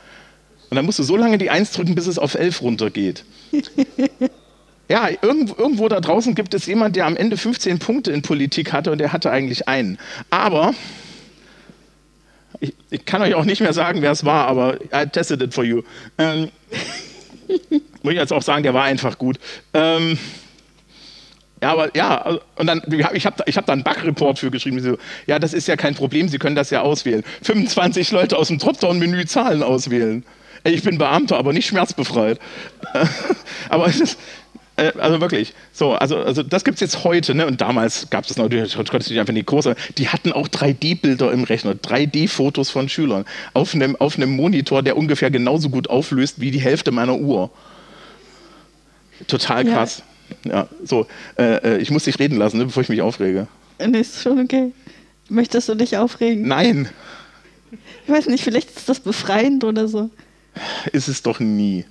Und dann musst du so lange die 1 drücken, bis es auf 11 runtergeht. Ja, irgendwo, irgendwo da draußen gibt es jemand, der am Ende 15 Punkte in Politik hatte und der hatte eigentlich einen. Aber ich, ich kann euch auch nicht mehr sagen, wer es war, aber I tested it for you. Ähm, muss ich jetzt auch sagen, der war einfach gut. Ähm, ja, aber ja, also, und dann, ich habe ich hab da einen Bug-Report für geschrieben. So, ja, das ist ja kein Problem, Sie können das ja auswählen. 25 Leute aus dem Dropdown-Menü Zahlen auswählen. Ich bin Beamter, aber nicht schmerzbefreit. aber es ist, äh, also wirklich, so, also, also das gibt es jetzt heute, ne? Und damals gab es natürlich, konntest du dich einfach in die Kurse. Die hatten auch 3D-Bilder im Rechner, 3D-Fotos von Schülern auf einem, auf einem Monitor, der ungefähr genauso gut auflöst wie die Hälfte meiner Uhr. Total Ja. krass. Ja, so, äh, äh, ich muss dich reden lassen, ne, bevor ich mich aufrege. Nee, ist schon okay. Möchtest du dich aufregen? Nein, Ich weiß nicht, vielleicht ist das befreiend oder so. ist es doch nie.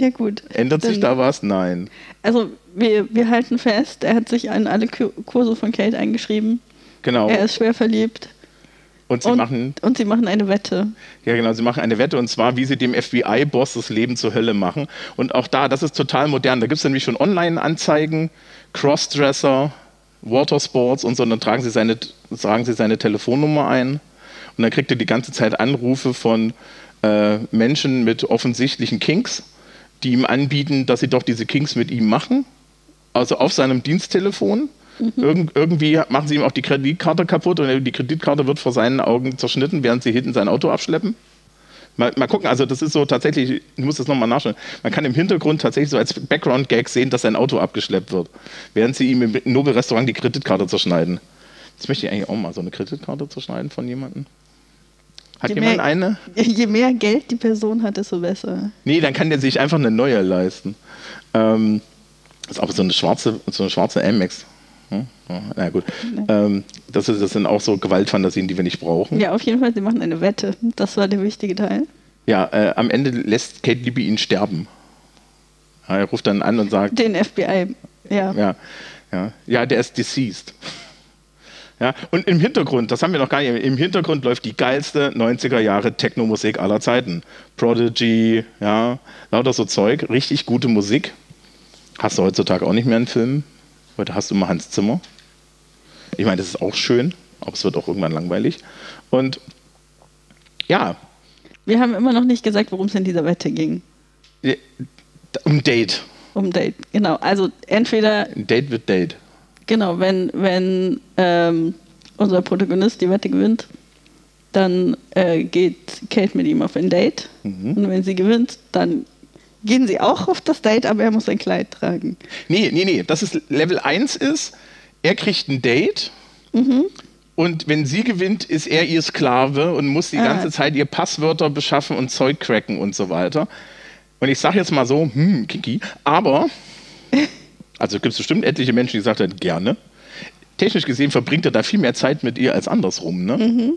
Ja, gut. Ändert sich da was? Nein. Also, wir, wir halten fest, er hat sich an alle Ku- Kurse von Kate eingeschrieben. Genau. Er ist schwer verliebt. Und sie und, machen und sie machen eine Wette. Ja, genau. Sie machen eine Wette und zwar, wie sie dem FBI-Boss das Leben zur Hölle machen. Und auch da, das ist total modern. Da gibt es nämlich schon Online-Anzeigen, Crossdresser, Watersports und so. Und dann tragen sie, seine, tragen sie seine Telefonnummer ein. Und dann kriegt er die ganze Zeit Anrufe von äh, Menschen mit offensichtlichen Kinks, die ihm anbieten, dass sie doch diese Kinks mit ihm machen. Also auf seinem Diensttelefon. Irgend, irgendwie machen sie ihm auch die Kreditkarte kaputt und die Kreditkarte wird vor seinen Augen zerschnitten, während sie hinten sein Auto abschleppen. Mal, mal gucken, also das ist so tatsächlich, ich muss das nochmal nachschauen. Man kann im Hintergrund tatsächlich so als Background-Gag sehen, dass sein Auto abgeschleppt wird, während sie ihm im Nobel-Restaurant die Kreditkarte zerschneiden. Jetzt möchte ich eigentlich auch mal so eine Kreditkarte zerschneiden von jemandem. Hat Je jemand mehr- eine? Je mehr Geld die Person hat, desto besser. Nee, dann kann der sich einfach eine neue leisten. Ähm, das ist aber so eine schwarze, so eine schwarze Amex. Hm? Na gut. Ähm, das, ist, das sind auch so Gewaltfantasien, die wir nicht brauchen. Ja, auf jeden Fall, sie machen eine Wette. Das war der wichtige Teil. Ja, äh, am Ende lässt Kate Libby ihn sterben. Ja, er ruft dann an und sagt, Den FBI, ja. ja, ja, ja, der ist deceased. Ja, und im Hintergrund, das haben wir noch gar nicht, im Hintergrund läuft die geilste 90er Jahre Techno-Musik aller Zeiten. Prodigy, ja, lauter so Zeug, richtig gute Musik. Hast du heutzutage auch nicht mehr einen Film. Heute hast du immer Hans Zimmer. Ich meine, das ist auch schön, aber es wird auch irgendwann langweilig. Und ja, Wir haben immer noch nicht gesagt, worum es in dieser Wette ging. um Date. Um Date, genau. Also entweder, Date wird Date. Genau, wenn, wenn ähm, unser Protagonist die Wette gewinnt, dann äh, geht Kate mit ihm auf ein Date. Mhm. Und wenn sie gewinnt, dann gehen sie auch auf das Date, aber er muss ein Kleid tragen. Nee, nee, nee. Das ist Level 1 ist, er kriegt ein Date und wenn sie gewinnt, ist er ihr Sklave und muss die Ah. ganze Zeit ihr Passwörter beschaffen und Zeug cracken und so weiter. Und ich sage jetzt mal so, hm, Kiki, aber, also gibt es bestimmt etliche Menschen, die gesagt haben, gerne. Technisch gesehen verbringt er da viel mehr Zeit mit ihr als andersrum, ne?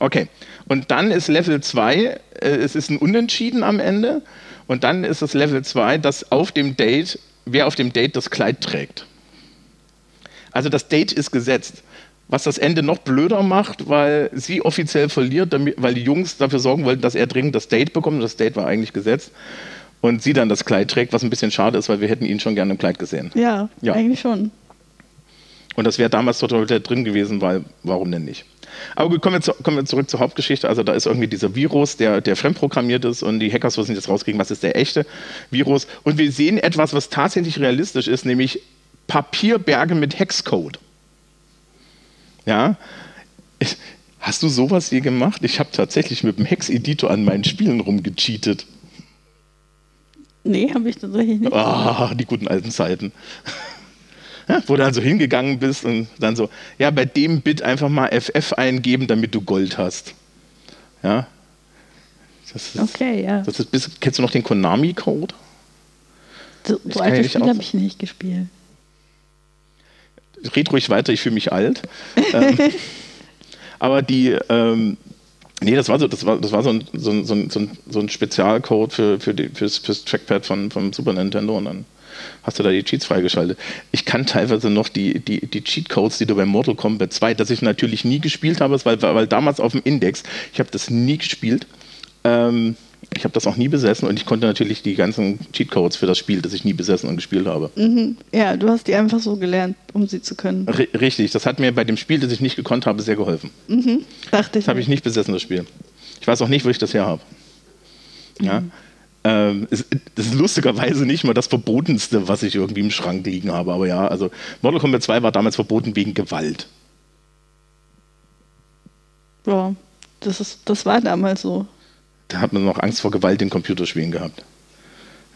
Okay. Und dann ist Level 2, äh, es ist ein Unentschieden am Ende. Und dann ist das Level 2, dass auf dem Date, wer auf dem Date das Kleid trägt. Also das Date ist gesetzt. Was das Ende noch blöder macht, weil sie offiziell verliert, damit, weil die Jungs dafür sorgen wollten, dass er dringend das Date bekommt. Das Date war eigentlich gesetzt. Und sie dann das Kleid trägt, was ein bisschen schade ist, weil wir hätten ihn schon gerne im Kleid gesehen. Ja, Ja. eigentlich schon. Und das wäre damals total drin gewesen, weil warum denn nicht? Aber gut, kommen wir, zu, kommen wir zurück zur Hauptgeschichte. Also da ist irgendwie dieser Virus, der, der fremdprogrammiert ist und die Hackers müssen jetzt rauskriegen, was ist der echte Virus. Und wir sehen etwas, was tatsächlich realistisch ist, nämlich Papierberge mit Hexcode. Ja, Ich- hast du sowas je gemacht? Ich habe tatsächlich mit dem Hex-Editor an meinen Spielen rumgecheatet. Nee, habe ich tatsächlich nicht. Ah, die guten alten Zeiten. Ja, wo du dann so hingegangen bist und dann so, ja, bei dem Bit einfach mal FF eingeben, damit du Gold hast. Ja. Das ist, Okay, ja. Das ist, bis, kennst du noch den Konami-Code? So, so alte Spiele habe ich nicht gespielt. red ruhig weiter, ich fühle mich alt. ähm, aber die, ähm, nee, das war so, das war, das war so ein, so ein, so ein, so ein Spezialcode für, für die, fürs, fürs Trackpad von, vom Super Nintendo und dann hast du da die Cheats freigeschaltet. Ich kann teilweise noch die, die, die Cheatcodes, die du bei Mortal Kombat 2, das ich natürlich nie gespielt habe, weil, weil damals auf dem Index, ich habe das nie gespielt. Ähm, ich habe das auch nie besessen und ich konnte natürlich die ganzen Cheatcodes für das Spiel, das ich nie besessen und gespielt habe. Mhm. Ja, du hast die einfach so gelernt, um sie zu können. R richtig, das hat mir bei dem Spiel, das ich nicht gekonnt habe, sehr geholfen. Mhm. Dachte ich. Das habe ich nicht besessen, das Spiel. Ich weiß auch nicht, wo ich das her habe. Ja. Mhm. Ähm, es, das ist lustigerweise nicht mal das Verbotenste, was ich irgendwie im Schrank liegen habe. Aber ja, also Mortal Kombat 2 war damals verboten wegen Gewalt. Ja, das, ist, das war damals so da hat man noch Angst vor Gewalt in Computerspielen gehabt.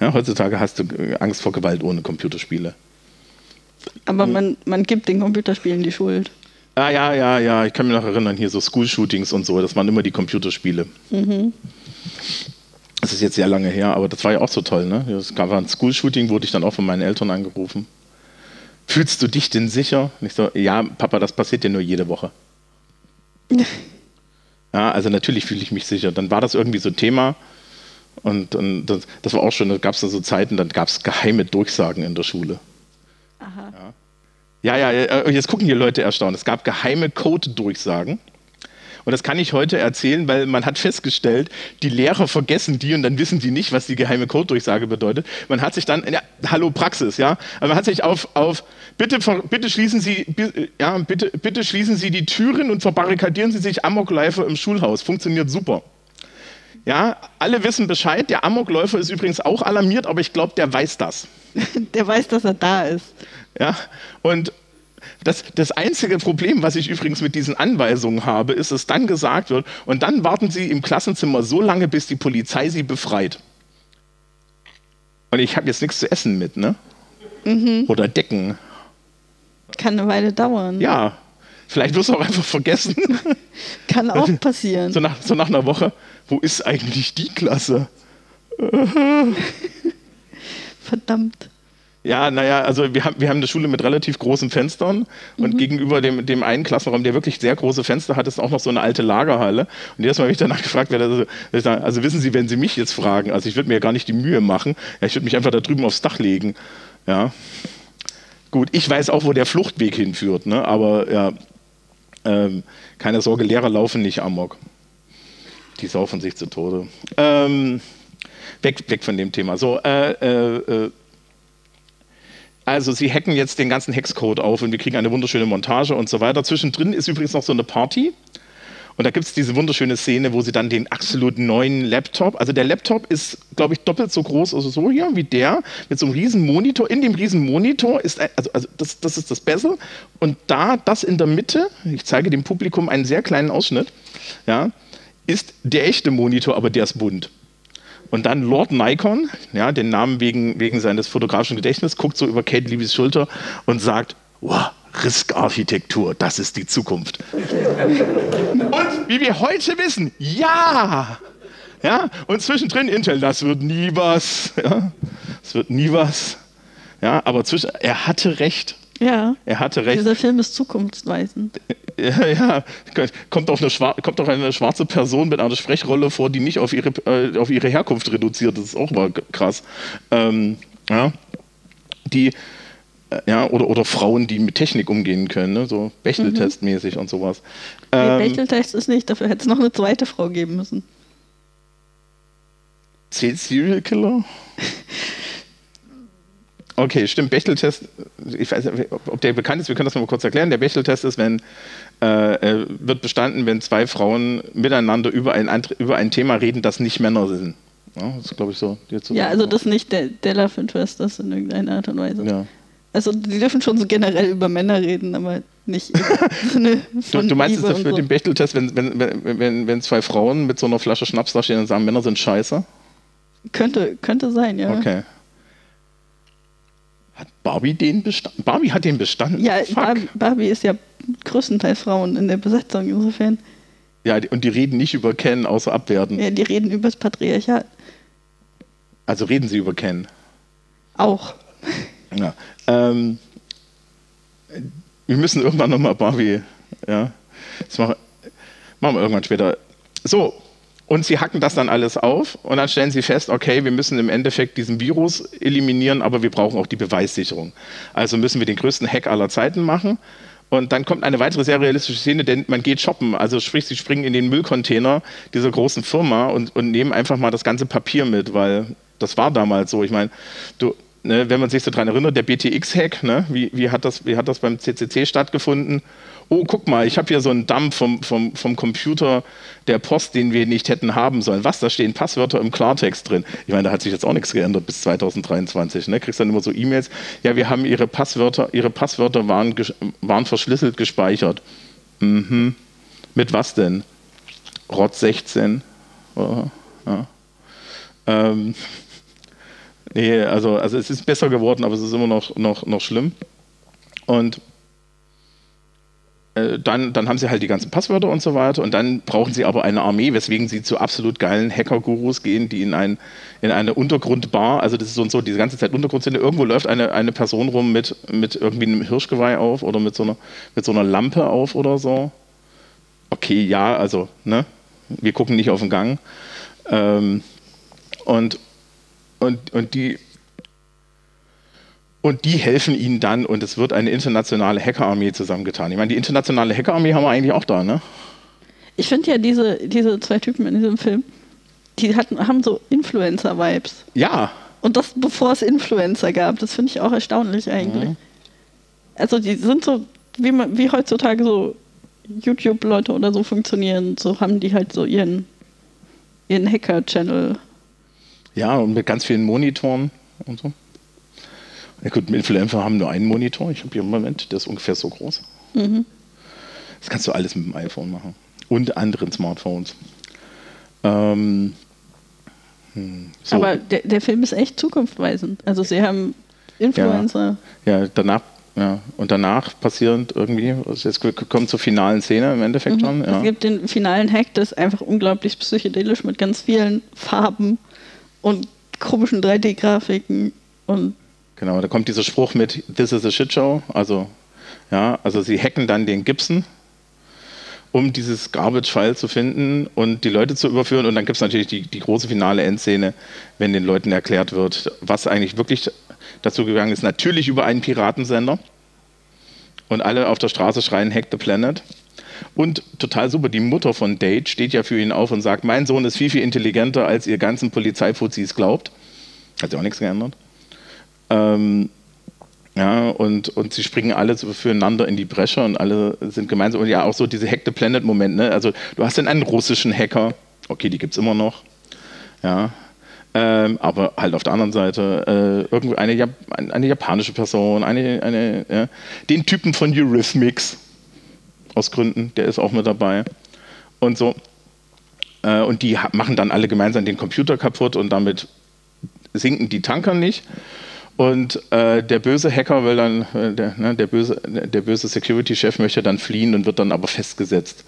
Ja, heutzutage hast du Angst vor Gewalt ohne Computerspiele. Aber man, man gibt den Computerspielen die Schuld. Ah, ja, ja, ja, ich kann mich noch erinnern, hier so School-Shootings und so, das waren immer die Computerspiele. Mhm. Das ist jetzt sehr lange her, aber das war ja auch so toll, ne? Es gab ein School-Shooting, wurde ich dann auch von meinen Eltern angerufen. Fühlst du dich denn sicher? Und ich so, ja, Papa, das passiert ja nur jede Woche. Ja, also natürlich fühle ich mich sicher. Dann war das irgendwie so ein Thema. Und, und das, das, war auch schon, da gab es da so Zeiten, dann gab es geheime Durchsagen in der Schule. Aha. Ja. ja, ja, äh, jetzt gucken hier Leute erstaunt. Es gab geheime Code-Durchsagen. Und das kann ich heute erzählen, weil man hat festgestellt, die Lehrer vergessen die und dann wissen die nicht, was die geheime Codedurchsage bedeutet. Man hat sich dann, ja, hallo Praxis, ja, aber man hat sich auf, auf bitte, bitte schließen Sie, ja, bitte, bitte schließen Sie die Türen und verbarrikadieren Sie sich Amokläufer im Schulhaus. Funktioniert super. Ja, alle wissen Bescheid. Der Amokläufer ist übrigens auch alarmiert, aber ich glaube, der weiß das. Der weiß, dass er da ist. Ja, und das, das einzige Problem, was ich übrigens mit diesen Anweisungen habe, ist, dass dann gesagt wird, und dann warten Sie im Klassenzimmer so lange, bis die Polizei Sie befreit. Und ich habe jetzt nichts zu essen mit, ne? Mhm. Oder Decken. Kann eine Weile dauern. Ja, vielleicht wirst du auch einfach vergessen. Kann auch passieren. So nach, so nach einer Woche, wo ist eigentlich die Klasse? Verdammt. Ja, naja, also wir haben, wir haben eine Schule mit relativ großen Fenstern und mhm. gegenüber dem, dem einen Klassenraum, der wirklich sehr große Fenster hat, ist auch noch so eine alte Lagerhalle. Und jedes Mal, wenn ich danach gefragt werde, also, also wissen Sie, wenn Sie mich jetzt fragen, also ich würde mir ja gar nicht die Mühe machen, ja, ich würde mich einfach da drüben aufs Dach legen. Ja. Gut, ich weiß auch, wo der Fluchtweg hinführt, ne? aber ja, ähm, keine Sorge, Lehrer laufen nicht amok. Die saufen sich zu Tode. Ähm, weg, weg von dem Thema. So, äh, äh, äh also sie hacken jetzt den ganzen Hexcode auf und wir kriegen eine wunderschöne Montage und so weiter. Zwischendrin ist übrigens noch so eine Party. Und da gibt es diese wunderschöne Szene, wo sie dann den absolut neuen Laptop, also der Laptop ist, glaube ich, doppelt so groß, also so hier wie der, mit so einem riesen Monitor. In dem riesen Monitor ist, also, also das, das ist das Bezel. Und da, das in der Mitte, ich zeige dem Publikum einen sehr kleinen Ausschnitt, ja, ist der echte Monitor, aber der ist bunt. Und dann Lord Nikon, ja, den Namen wegen, wegen seines fotografischen Gedächtnisses, guckt so über Kate Leavys Schulter und sagt, wow, Risk-Architektur, das ist die Zukunft. und wie wir heute wissen, ja! Ja, und zwischendrin Intel, das wird nie was. Ja, das wird nie was. Ja, aber zwischen, er hatte recht. Ja. Er hatte recht. Dieser Film ist zukunftsweisend. Ja, ja. Kommt, auch eine kommt eine schwarze Person mit einer Sprechrolle vor, die nicht auf ihre, äh, auf ihre Herkunft reduziert. Das ist auch mal krass. Ähm, ja. Die, äh, ja, oder, oder Frauen, die mit Technik umgehen können, ne? so Bechteltest-mäßig mhm. und sowas. Ähm, nee, Bechteltest ist nicht, dafür hätte es noch eine zweite Frau geben müssen. Zählt Serial Killer? Okay, stimmt. Bechteltest, ich weiß nicht, ob der bekannt ist, wir können das mal kurz erklären. Der Bechteltest ist, wenn, äh, äh, wird bestanden, wenn zwei Frauen miteinander über ein, über ein Thema reden, das nicht Männer sind. Ja, das ist, glaube ich, so. so ja, also das nicht der, der Love Interest ist in irgendeiner Art und Weise. Ja. Also die dürfen schon so generell über Männer reden, aber nicht über du, du meinst jetzt für so. den Bechteltest, wenn, wenn, wenn, wenn zwei Frauen mit so einer Flasche Schnaps da stehen und sagen, Männer sind scheiße? Könnte, könnte sein, ja. Okay. Hat Barbie den bestanden? Barbie hat den bestanden? Ja, Barbie, Barbie, ist ja größtenteils Frauen in der Besetzung, insofern. Ja, und die reden nicht über Ken, außer abwerten. Ja, die reden über das Patriarchat. Also reden sie über Ken? Auch. Ja. Ähm, wir müssen irgendwann nochmal Barbie, ja, das machen, machen wir irgendwann später. So, und sie hacken das dann alles auf und dann stellen sie fest, okay, wir müssen im Endeffekt diesen Virus eliminieren, aber wir brauchen auch die Beweissicherung. Also müssen wir den größten Hack aller Zeiten machen. Und dann kommt eine weitere sehr realistische Szene, denn man geht shoppen. Also sprich, sie springen in den Müllcontainer dieser großen Firma und, und nehmen einfach mal das ganze Papier mit, weil das war damals so. Ich meine, du, ne, wenn man sich so daran erinnert, der BTX-Hack, ne, wie, wie, hat das, wie hat das beim CCC stattgefunden? oh, guck mal, ich habe hier so einen Dump vom, vom, vom Computer der Post, den wir nicht hätten haben sollen. Was, da stehen Passwörter im Klartext drin. Ich meine, da hat sich jetzt auch nichts geändert bis 2023. Ne? Kriegst dann immer so E-Mails, ja, wir haben ihre Passwörter, ihre Passwörter waren, waren verschlüsselt gespeichert. Mhm. Mit was denn? Rot 16. Oh, ja. ähm, nee, also, also es ist besser geworden, aber es ist immer noch, noch, noch schlimm. Und äh, dann, dann haben sie halt die ganzen Passwörter und so weiter und dann brauchen sie aber eine Armee, weswegen sie zu absolut geilen Hacker-Gurus gehen, die in, ein, in eine Untergrundbar, also das ist so und so, diese ganze Zeit Untergrund sind, irgendwo läuft eine, eine Person rum mit, mit irgendwie einem Hirschgeweih auf oder mit so, einer, mit so einer Lampe auf oder so. Okay, ja, also, ne, wir gucken nicht auf den Gang. Ähm, und, und, und die und die helfen ihnen dann und es wird eine internationale Hackerarmee zusammengetan. Ich meine, die internationale Hackerarmee haben wir eigentlich auch da, ne? Ich finde ja diese, diese zwei Typen in diesem Film, die hatten, haben so Influencer-Vibes. Ja. Und das bevor es Influencer gab, das finde ich auch erstaunlich eigentlich. Mhm. Also die sind so, wie, man, wie heutzutage so YouTube-Leute oder so funktionieren, so haben die halt so ihren, ihren Hacker-Channel. Ja, und mit ganz vielen Monitoren und so. Ja gut, Influencer haben nur einen Monitor. Ich habe hier einen Moment, der ist ungefähr so groß. Mhm. Das kannst du alles mit dem iPhone machen. Und anderen Smartphones. Ähm, hm, so. Aber der, der Film ist echt zukunftsweisend. Also sie haben Influencer. Ja, ja danach ja, und danach passierend irgendwie, also jetzt kommt zur finalen Szene im Endeffekt mhm. schon. Ja. Es gibt den finalen Hack, das ist einfach unglaublich psychedelisch mit ganz vielen Farben und komischen 3D-Grafiken und Genau, da kommt dieser Spruch mit This is a shit show. Also, ja, also sie hacken dann den Gibson, um dieses Garbage-File zu finden und die Leute zu überführen. Und dann gibt es natürlich die, die große finale Endszene, wenn den Leuten erklärt wird, was eigentlich wirklich dazu gegangen ist. Natürlich über einen Piratensender. Und alle auf der Straße schreien Hack the Planet. Und total super, die Mutter von Date steht ja für ihn auf und sagt, mein Sohn ist viel, viel intelligenter, als ihr ganzen Polizeifuzis glaubt. Hat sich auch nichts geändert. Ähm, ja, und, und sie springen alle so füreinander in die Bresche und alle sind gemeinsam. Und ja, auch so diese Hack the Planet-Moment. Ne? Also, du hast dann einen russischen Hacker. Okay, die gibt es immer noch. Ja. Ähm, aber halt auf der anderen Seite äh, irgendwie eine, Jap eine, japanische Person, eine, eine, ja. den Typen von Eurythmics aus Gründen, der ist auch mit dabei. Und so. Äh, und die machen dann alle gemeinsam den Computer kaputt und damit sinken die Tanker nicht. Und äh, der böse Hacker will dann, äh, der, ne, der böse, der böse Security-Chef möchte dann fliehen und wird dann aber festgesetzt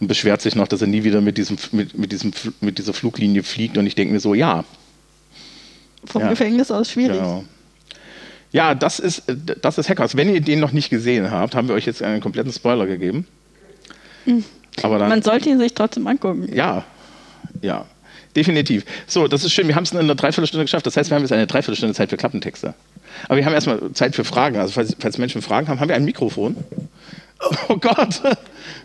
und beschwert sich noch, dass er nie wieder mit, diesem, mit, mit, diesem, mit dieser Fluglinie fliegt. Und ich denke mir so, ja. Vom ja. Gefängnis aus schwierig. Genau. Ja, das ist, das ist Hackers. Wenn ihr den noch nicht gesehen habt, haben wir euch jetzt einen kompletten Spoiler gegeben. Mhm. Aber dann, Man sollte ihn sich trotzdem angucken. Ja, ja. Definitiv. So, das ist schön. Wir haben es in einer Dreiviertelstunde geschafft. Das heißt, wir haben jetzt eine Dreiviertelstunde Zeit für Klappentexte. Aber wir haben erstmal Zeit für Fragen. Also, falls, falls Menschen Fragen haben, haben wir ein Mikrofon. Oh Gott. Oh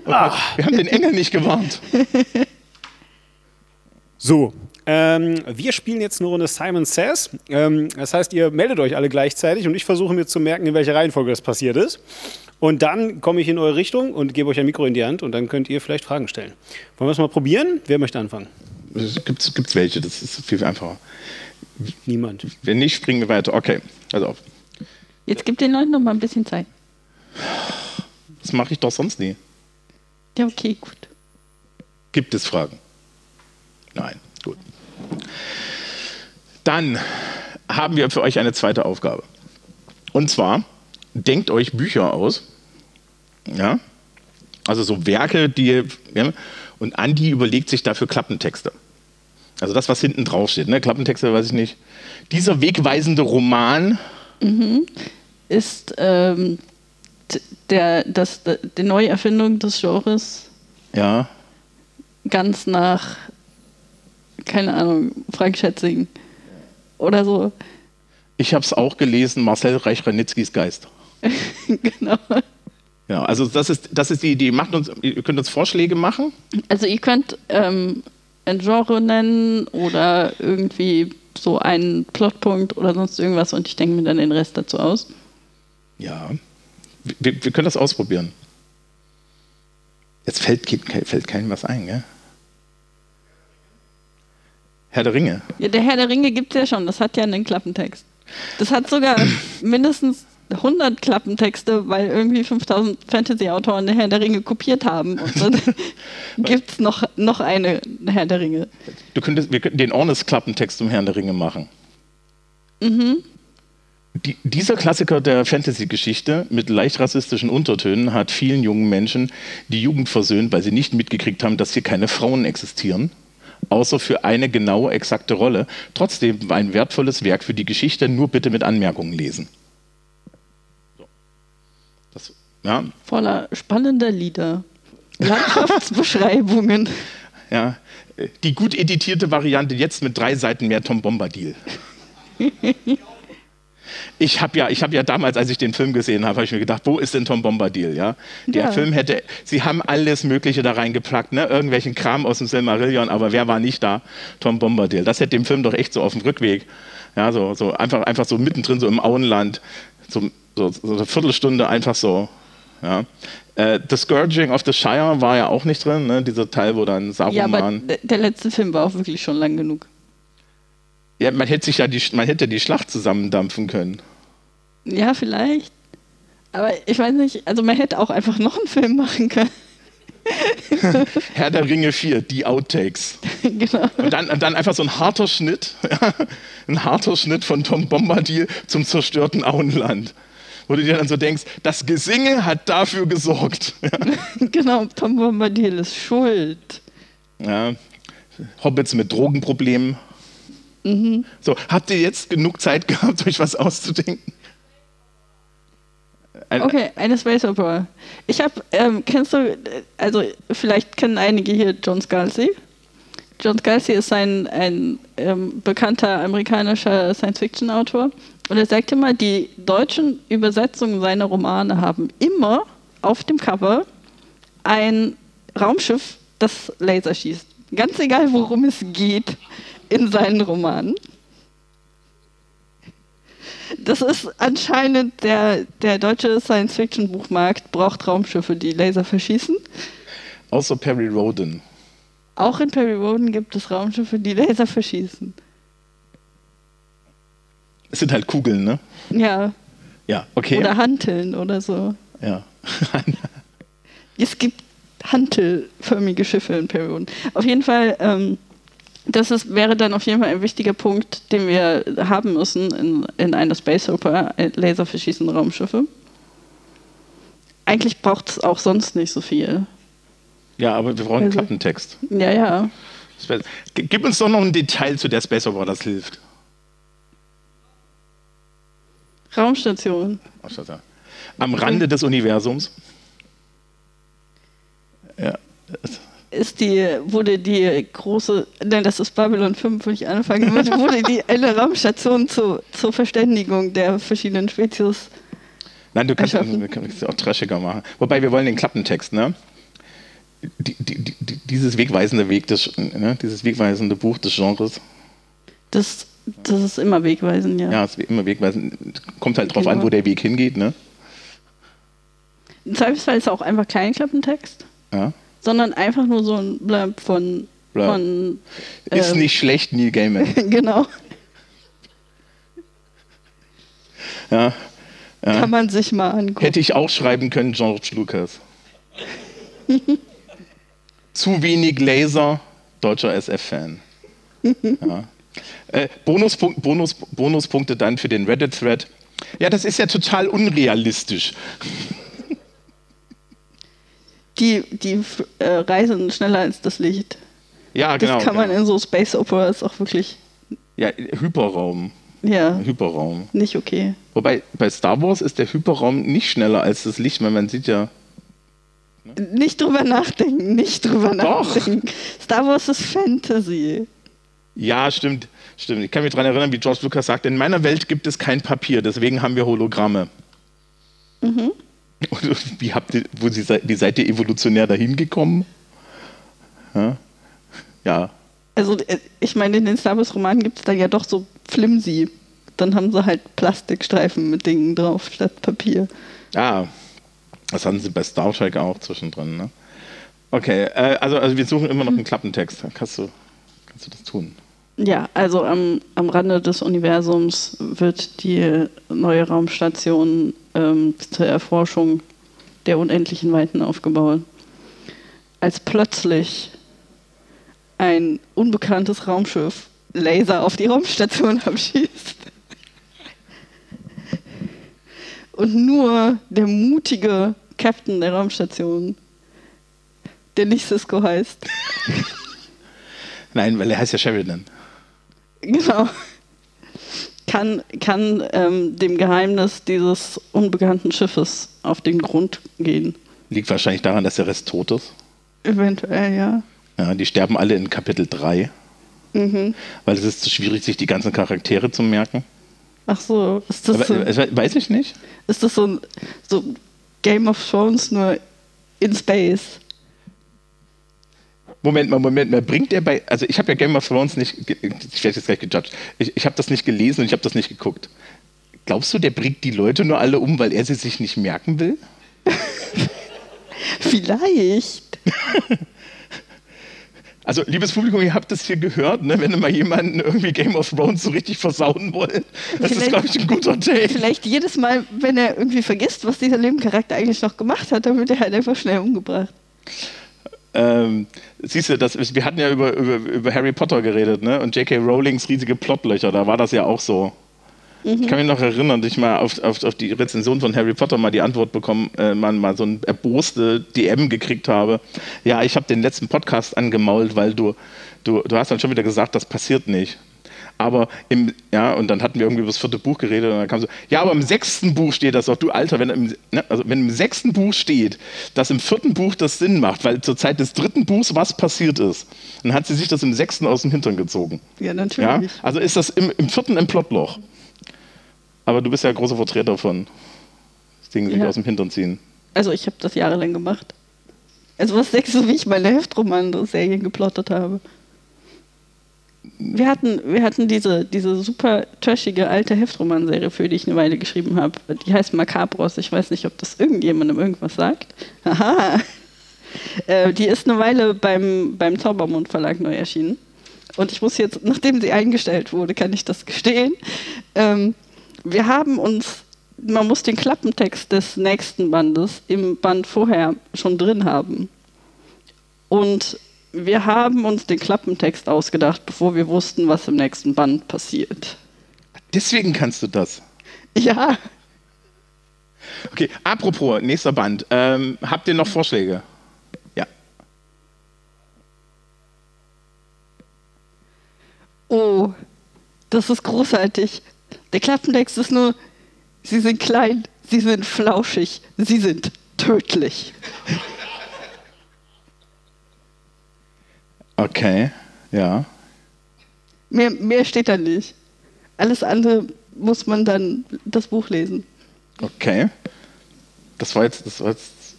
Gott. Wir haben den Engel nicht gewarnt. So, ähm, wir spielen jetzt eine Runde Simon Says. Ähm, das heißt, ihr meldet euch alle gleichzeitig und ich versuche mir zu merken, in welcher Reihenfolge das passiert ist. Und dann komme ich in eure Richtung und gebe euch ein Mikro in die Hand und dann könnt ihr vielleicht Fragen stellen. Wollen wir es mal probieren? Wer möchte anfangen? Gibt es welche? Das ist viel einfacher. Niemand. Wenn nicht, springen wir weiter. Okay, also auf. Jetzt gib den Leuten noch mal ein bisschen Zeit. Das mache ich doch sonst nie. Ja, okay, gut. Gibt es Fragen? Nein, gut. Dann haben wir für euch eine zweite Aufgabe. Und zwar, denkt euch Bücher aus. Ja? Also so Werke, die. Ja, und Andi überlegt sich dafür Klappentexte. Also das, was hinten drauf steht, ne? Klappentexte, weiß ich nicht. Dieser wegweisende Roman mhm. ist ähm, der, das, die Neuerfindung des Genres Ja. ganz nach, keine Ahnung, Frank Schätzing oder so. Ich habe es auch gelesen, Marcel Reich-Ranitzkis Geist. genau. Ja, also das ist, das ist die Idee. Macht uns, ihr könnt uns Vorschläge machen. Also ihr könnt ähm, ein Genre nennen oder irgendwie so einen Plotpunkt oder sonst irgendwas und ich denke mir dann den Rest dazu aus. Ja. Wir, wir können das ausprobieren. Jetzt fällt, fällt keinem was ein, gell? Herr der Ringe. Ja, der Herr der Ringe gibt es ja schon, das hat ja einen Klappentext. Das hat sogar mindestens 100 Klappentexte, weil irgendwie 5000 Fantasy-Autoren der Herr der Ringe kopiert haben. Und dann gibt es noch, noch eine Herr der Ringe. Du könntest wir könnten den Ornes-Klappentext zum Herrn der Ringe machen. Mhm. Die, dieser Klassiker der Fantasy-Geschichte mit leicht rassistischen Untertönen hat vielen jungen Menschen die Jugend versöhnt, weil sie nicht mitgekriegt haben, dass hier keine Frauen existieren, außer für eine genaue, exakte Rolle. Trotzdem ein wertvolles Werk für die Geschichte, nur bitte mit Anmerkungen lesen. Das, ja, Voller spannender Lieder. Landschaftsbeschreibungen. ja, die gut editierte Variante jetzt mit drei Seiten mehr Tom Bombadil. Ich habe ja, ich hab ja damals, als ich den Film gesehen habe, habe ich mir gedacht, wo ist denn Tom Bombadil? Ja? Der Ja. Film hätte, sie haben alles Mögliche da reingepackt, ne? irgendwelchen Kram aus dem Silmarillion, aber wer war nicht da? Tom Bombadil. Das hätte dem Film doch echt so auf dem Rückweg, ja, so, so einfach, einfach so mittendrin, so im Auenland, so, so, so eine Viertelstunde einfach so. Ja. Äh, the Scourging of the Shire war ja auch nicht drin, ne? dieser Teil, wo dann Ja, aber Saruman. der letzte Film war auch wirklich schon lang genug. Ja, man hätte sich ja die, man hätte die Schlacht zusammendampfen können. Ja, vielleicht. Aber ich weiß nicht, also man hätte auch einfach noch einen Film machen können. Herr der Ringe 4, die Outtakes. genau. Und dann, und dann einfach so ein harter Schnitt, ein harter Schnitt von Tom Bombadil zum zerstörten Auenland. Wo du dir dann so denkst, das Gesinge hat dafür gesorgt. genau, Tom Bombadil ist schuld. Ja. Hobbits mit Drogenproblemen. So, habt ihr jetzt genug Zeit gehabt, euch was auszudenken? Ein, Okay, eine Space Opera. Ich habe, ähm, kennst du, also vielleicht kennen einige hier John Scalzi. John Scalzi ist ein, ein ähm, bekannter amerikanischer Science-Fiction-Autor. Und er sagt immer, die deutschen Übersetzungen seiner Romane haben immer auf dem Cover ein Raumschiff, das Laser schießt. Ganz egal, worum es geht in seinen Romanen. Das ist anscheinend der, der deutsche Science-Fiction-Buchmarkt braucht Raumschiffe, die Laser verschießen. außer Perry Roden. Auch in Perry Roden gibt es Raumschiffe, die Laser verschießen. Es sind halt Kugeln, ne? Ja, Ja, okay. oder Hanteln oder so. ja. Es gibt hantelförmige Schiffe in Perry Roden. Auf jeden Fall, ähm, das ist, wäre dann auf jeden Fall ein wichtiger Punkt, den wir haben müssen in, in einer Space Opera, äh, Laser verschießende Raumschiffe. Eigentlich braucht es auch sonst nicht so viel. ja, aber wir brauchen einen Also- Klappentext. Ja, ja. Gib uns doch noch ein Detail zu der Space Opera, das hilft. Raumstation. Am Rande des Universums. Ja. Ist die, wurde die große, nein, das ist Babylon 5, wo ich anfangen würde, wurde die eine Raumstation zu, zur Verständigung der verschiedenen Spezies. Nein, du kannst, du kannst es auch trashiger machen. Wobei wir wollen den Klappentext, ne? Die, die, die, die- dieses wegweisende Weg des, ne? dieses wegweisende Buch des Genres, Das, das ist immer wegweisend, ja. ja, ist wie immer wegweisend. Kommt halt drauf an, Genau. wo der Weg hingeht, ne? Im Zweifelsfall ist auch einfach kein Klappentext, Ja. Sondern einfach nur so ein Blurb von, Blurb. von Ist ähm, nicht schlecht, Neil Gaiman. genau, Ja. Ja. kann man sich mal angucken. Hätte ich auch schreiben können, George Lucas. Zu wenig Laser, deutscher SF-Fan. Ja. Äh, Bonuspunkt, Bonus, Bonuspunkte dann für den Reddit-Thread. Ja, das ist ja total unrealistisch. Die, die äh, reisen schneller als das Licht. Ja, Das genau. kann man genau. in so Space Operas auch wirklich, Ja, Hyperraum. Ja, Hyperraum. nicht okay. Wobei bei Star Wars ist der Hyperraum nicht schneller als das Licht, weil man sieht ja. Nicht drüber nachdenken, nicht drüber Doch. nachdenken. Star Wars ist Fantasy. Ja, stimmt, stimmt. Ich kann mich daran erinnern, wie George Lucas sagt: In meiner Welt gibt es kein Papier, deswegen haben wir Hologramme. Mhm. Und wie habt ihr, wo sie, wie seid ihr evolutionär dahin gekommen? Ja. ja. Also, äh, ich meine, in den Star Wars-Romanen gibt es dann ja doch so flimsy. Dann haben sie halt Plastikstreifen mit Dingen drauf statt Papier. Ah, das hatten sie bei Star Trek auch zwischendrin, ne? Okay, äh, also, also wir suchen immer noch einen Klappentext. Kannst du, kannst du das tun? Ja, also am, am Rande des Universums wird die neue Raumstation ähm, zur Erforschung der unendlichen Weiten aufgebaut. Als plötzlich ein unbekanntes Raumschiff Laser auf die Raumstation abschießt. Und nur der mutige Captain der Raumstation, der nicht Cisco heißt, Nein, weil er heißt ja Sheridan. Genau. Kann, kann ähm, dem Geheimnis dieses unbekannten Schiffes auf den Grund gehen. Liegt wahrscheinlich daran, dass der Rest tot ist. Eventuell, ja. Ja, die sterben alle in Kapitel 3, Mhm. weil es ist zu schwierig, sich die ganzen Charaktere zu merken. Ach so, ist das, Aber, so, äh, weiß ich nicht. ist das so, ein- so Game of Thrones nur in Space? Moment mal, Moment mal. Bringt er bei. Also, ich habe ja Game of Thrones nicht. Ich werde jetzt gleich gejudged. Ich, ich habe das nicht gelesen und ich habe das nicht geguckt. Glaubst du, der bringt die Leute nur alle um, weil er sie sich nicht merken will? Vielleicht. Also, liebes Publikum, ihr habt das hier gehört, ne? wenn ihr mal jemanden irgendwie Game of Thrones so richtig versauen wollt. Das ist, Vielleicht- glaube ich, ein guter Take. Vielleicht jedes Mal, wenn er irgendwie vergisst, was dieser Nebencharakter eigentlich noch gemacht hat, dann wird er halt einfach schnell umgebracht. Ähm, siehst du, das, wir hatten ja über, über, über Harry Potter geredet, ne? Und J.K. Rowlings riesige Plotlöcher, da war das ja auch so. Ich kann mich noch erinnern, dass ich mal auf, auf, auf die Rezension von Harry Potter mal die Antwort bekommen, äh, mal, mal so ein erboste DM gekriegt habe. Ja, ich habe den letzten Podcast angemault, weil du, du, du hast dann schon wieder gesagt, das passiert nicht. Aber im, ja, und dann hatten wir irgendwie über das vierte Buch geredet und dann kam so, ja, aber im sechsten Buch steht das doch, du Alter, wenn im, ne, also wenn im sechsten Buch steht, dass im vierten Buch das Sinn macht, weil zur Zeit des dritten Buchs was passiert ist, dann hat sie sich das im sechsten aus dem Hintern gezogen. Ja, Ja? natürlich. Also ist das im, im vierten im Plotloch. Aber du bist ja großer Vertreter von das Ding sich Ja. aus dem Hintern ziehen. Also ich habe das jahrelang gemacht. Also was denkst du, wie ich meine Heftroman-Serien geplottet habe? Wir hatten, wir hatten diese, diese super trashige alte Heftroman-Serie, für die ich eine Weile geschrieben habe. Die heißt Macabros. Ich weiß nicht, ob das irgendjemandem irgendwas sagt. Aha. Äh, die ist eine Weile beim, beim Zaubermond Verlag neu erschienen. Und ich muss jetzt, nachdem sie eingestellt wurde, kann ich das gestehen. Ähm, wir haben uns, man muss den Klappentext des nächsten Bandes im Band vorher schon drin haben. Und wir haben uns den Klappentext ausgedacht, bevor wir wussten, was im nächsten Band passiert. Deswegen kannst du das. Ja, Okay, apropos, nächster Band. Ähm, habt ihr noch Vorschläge? Ja. oh, das ist großartig. Der Klappentext ist nur, sie sind klein, sie sind flauschig, sie sind tödlich. Okay, ja. Mehr, mehr steht da nicht. Alles andere muss man dann das Buch lesen. Okay. Das war jetzt, das war jetzt,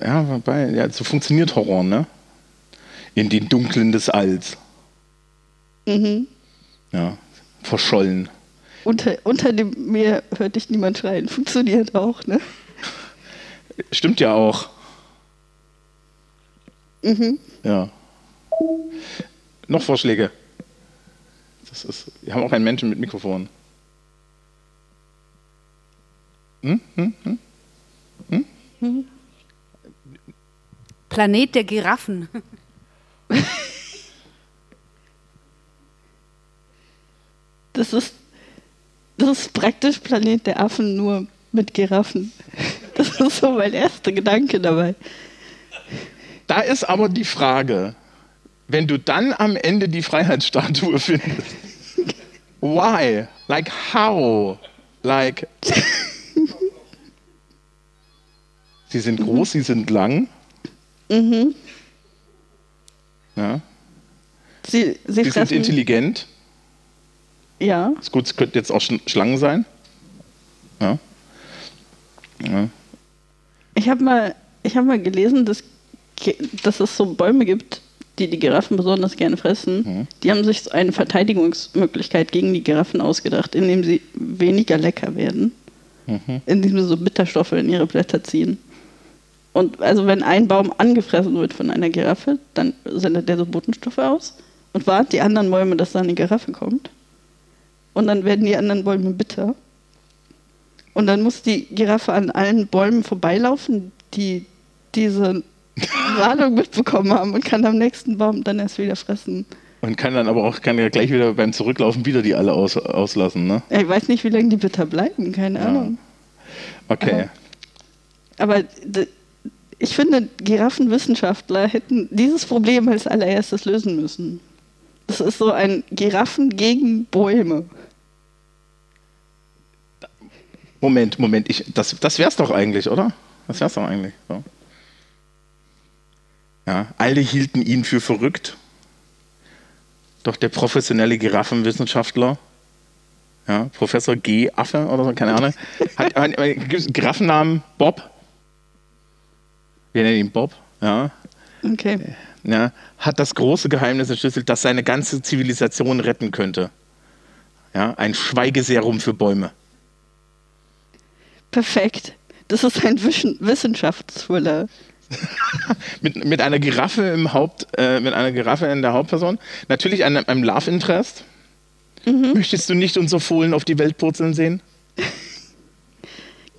ja, wobei, ja, so funktioniert Horror, ne? In den Dunklen des Alls. Mhm. Ja, verschollen. Unter, unter dem Meer hört dich niemand schreien. Funktioniert auch, ne? Stimmt ja auch. Mhm. Ja. Noch Vorschläge? Das ist, wir haben auch einen Menschen mit Mikrofon. Hm? Hm? Hm? Planet der Giraffen. Das ist, das ist praktisch Planet der Affen, nur mit Giraffen. Das ist so mein erster Gedanke dabei. Da ist aber die Frage, wenn du dann am Ende die Freiheitsstatue findest, Why? Like how? Like. sie sind groß, sie sind lang. Mhm. Ja. Sie, sie, Sie sind intelligent. Ja. Ist gut, es könnten jetzt auch Sch- Schlangen sein. Ja. ja. Ich habe mal, ich hab mal gelesen, dass, dass es so Bäume gibt, die die Giraffen besonders gerne fressen. Mhm. Die haben sich eine Verteidigungsmöglichkeit gegen die Giraffen ausgedacht, indem sie weniger lecker werden, Mhm. indem sie so Bitterstoffe in ihre Blätter ziehen. Und also wenn ein Baum angefressen wird von einer Giraffe, dann sendet der so Botenstoffe aus und warnt die anderen Bäume, dass da eine Giraffe kommt. Und dann werden die anderen Bäume bitter. Und dann muss die Giraffe an allen Bäumen vorbeilaufen, die diese Warnung mitbekommen haben und kann am nächsten Baum dann erst wieder fressen. Und kann dann aber auch kann ja gleich wieder beim Zurücklaufen wieder die alle aus, auslassen, ne? Ich weiß nicht, wie lange die bitter bleiben, keine Ja. Ahnung. Okay. Aber d- ich finde, Giraffenwissenschaftler hätten dieses Problem als allererstes lösen müssen. Das ist so ein Giraffen gegen Bäume. Moment, Moment, ich, das, das wär's doch eigentlich, oder? Das wär's doch eigentlich. So. Ja, alle hielten ihn für verrückt. Doch der professionelle Giraffenwissenschaftler, ja, Professor G. Affe oder so, keine Ahnung, hat einen Giraffennamen Bob. Wir nennen ihn Bob, ja, Okay. ja, hat das große Geheimnis entschlüsselt, das seine ganze Zivilisation retten könnte. Ja, ein Schweigeserum für Bäume. Perfekt. Das ist ein Wischen- Wissenschaftsthriller. mit, mit einer Giraffe im Haupt, äh, mit einer Giraffe in der Hauptperson. Natürlich einem, einem Love Interest. Möchtest du nicht unser Fohlen auf die Welt purzeln sehen?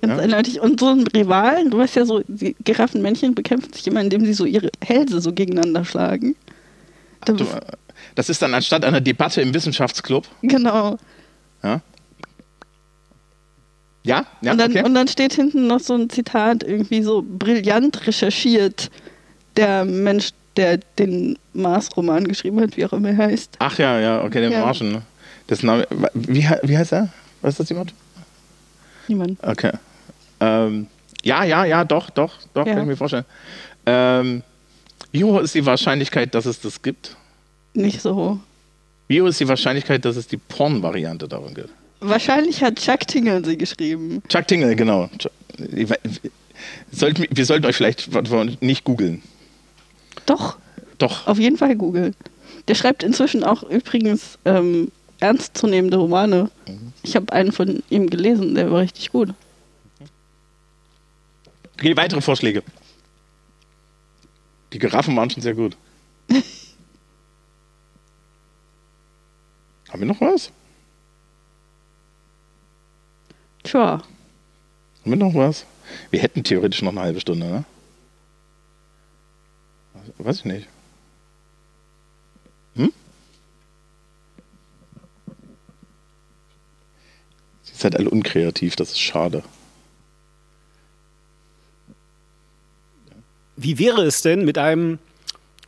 Ganz Ja. eindeutig. Und so ein Rivalen, du weißt ja so, die Giraffenmännchen bekämpfen sich immer, indem sie so ihre Hälse so gegeneinander schlagen. Da- Du, äh, das ist dann anstatt einer Debatte im Wissenschaftsclub. genau. Ja, ja, ja und, dann, okay. und dann steht hinten noch so ein Zitat, irgendwie so brillant recherchiert, der Mensch, der den Mars-Roman geschrieben hat, wie auch immer er heißt. Ach ja, ja, okay, der Ja. Marschen. ne? Das Name, wie, wie heißt er? Weiß das jemand? Niemand. Okay. Ähm, ja, ja, ja, doch, doch, doch, Ja. kann ich mir vorstellen. Ähm, wie hoch ist die Wahrscheinlichkeit, dass es das gibt? Nicht so hoch. Wie hoch ist die Wahrscheinlichkeit, dass es die Porn-Variante davon gibt? Wahrscheinlich hat Chuck Tingle sie geschrieben. Chuck Tingle, genau. Sollten, wir sollten euch vielleicht nicht googeln. Doch, Doch. auf jeden Fall googeln. Der schreibt inzwischen auch übrigens ähm, ernstzunehmende Romane. Ich habe einen von ihm gelesen, der war richtig gut. Okay, weitere Vorschläge. Die Giraffen waren schon sehr gut. Haben wir noch was? Tja, Haben wir noch was? Wir hätten theoretisch noch eine halbe Stunde, ne? Weiß ich nicht. Hm? Sie seid alle unkreativ, das ist schade. Wie wäre es denn mit einem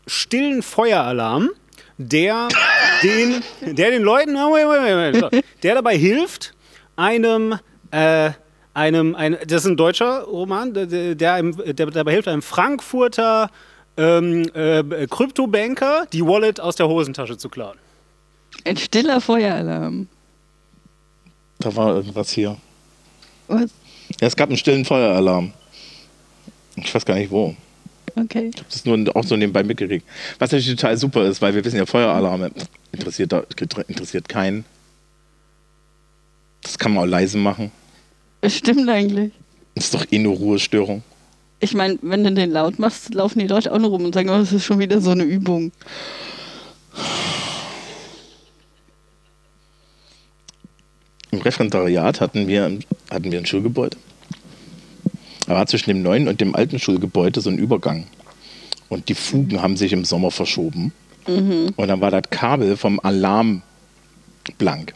stillen Feueralarm, der den, der den Leuten, der dabei hilft, einem, äh, einem, ein, das ist ein deutscher Roman, der, der, einem, der dabei hilft, einem Frankfurter ähm, äh, Kryptobanker die Wallet aus der Hosentasche zu klauen. ein stiller Feueralarm. Da war irgendwas hier. Was? Ja, es gab einen stillen Feueralarm. Ich weiß gar nicht wo. Okay. Das ist nur auch so nebenbei mitgekriegt. Was natürlich total super ist, weil wir wissen ja, Feueralarme interessiert, interessiert keinen. Das kann man auch leise machen. Das stimmt eigentlich. Das ist doch eh nur Ruhestörung. Ich meine, wenn du den laut machst, laufen die Leute auch nur rum und sagen, oh, das ist schon wieder so eine Übung. Im Referendariat hatten wir, hatten wir ein Schulgebäude. Da war zwischen dem neuen und dem alten Schulgebäude so ein Übergang. Und die Fugen haben sich im Sommer verschoben. Und dann war das Kabel vom Alarm blank.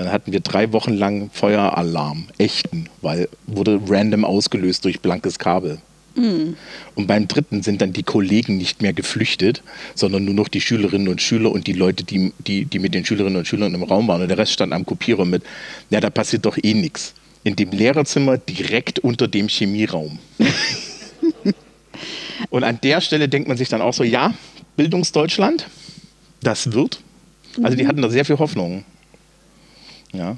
Dann hatten wir drei Wochen lang Feueralarm, echten, weil wurde random ausgelöst durch blankes Kabel. Und beim dritten sind dann die Kollegen nicht mehr geflüchtet, sondern nur noch die Schülerinnen und Schüler und die Leute, die, die, die mit den Schülerinnen und Schülern im Raum waren. Und der Rest stand am Kopierer mit, ja, da passiert doch eh nichts. In dem Lehrerzimmer direkt unter dem Chemieraum. und an der Stelle denkt man sich dann auch so, ja, Bildungsdeutschland, das wird. Also die hatten da sehr viel Hoffnung. Ja.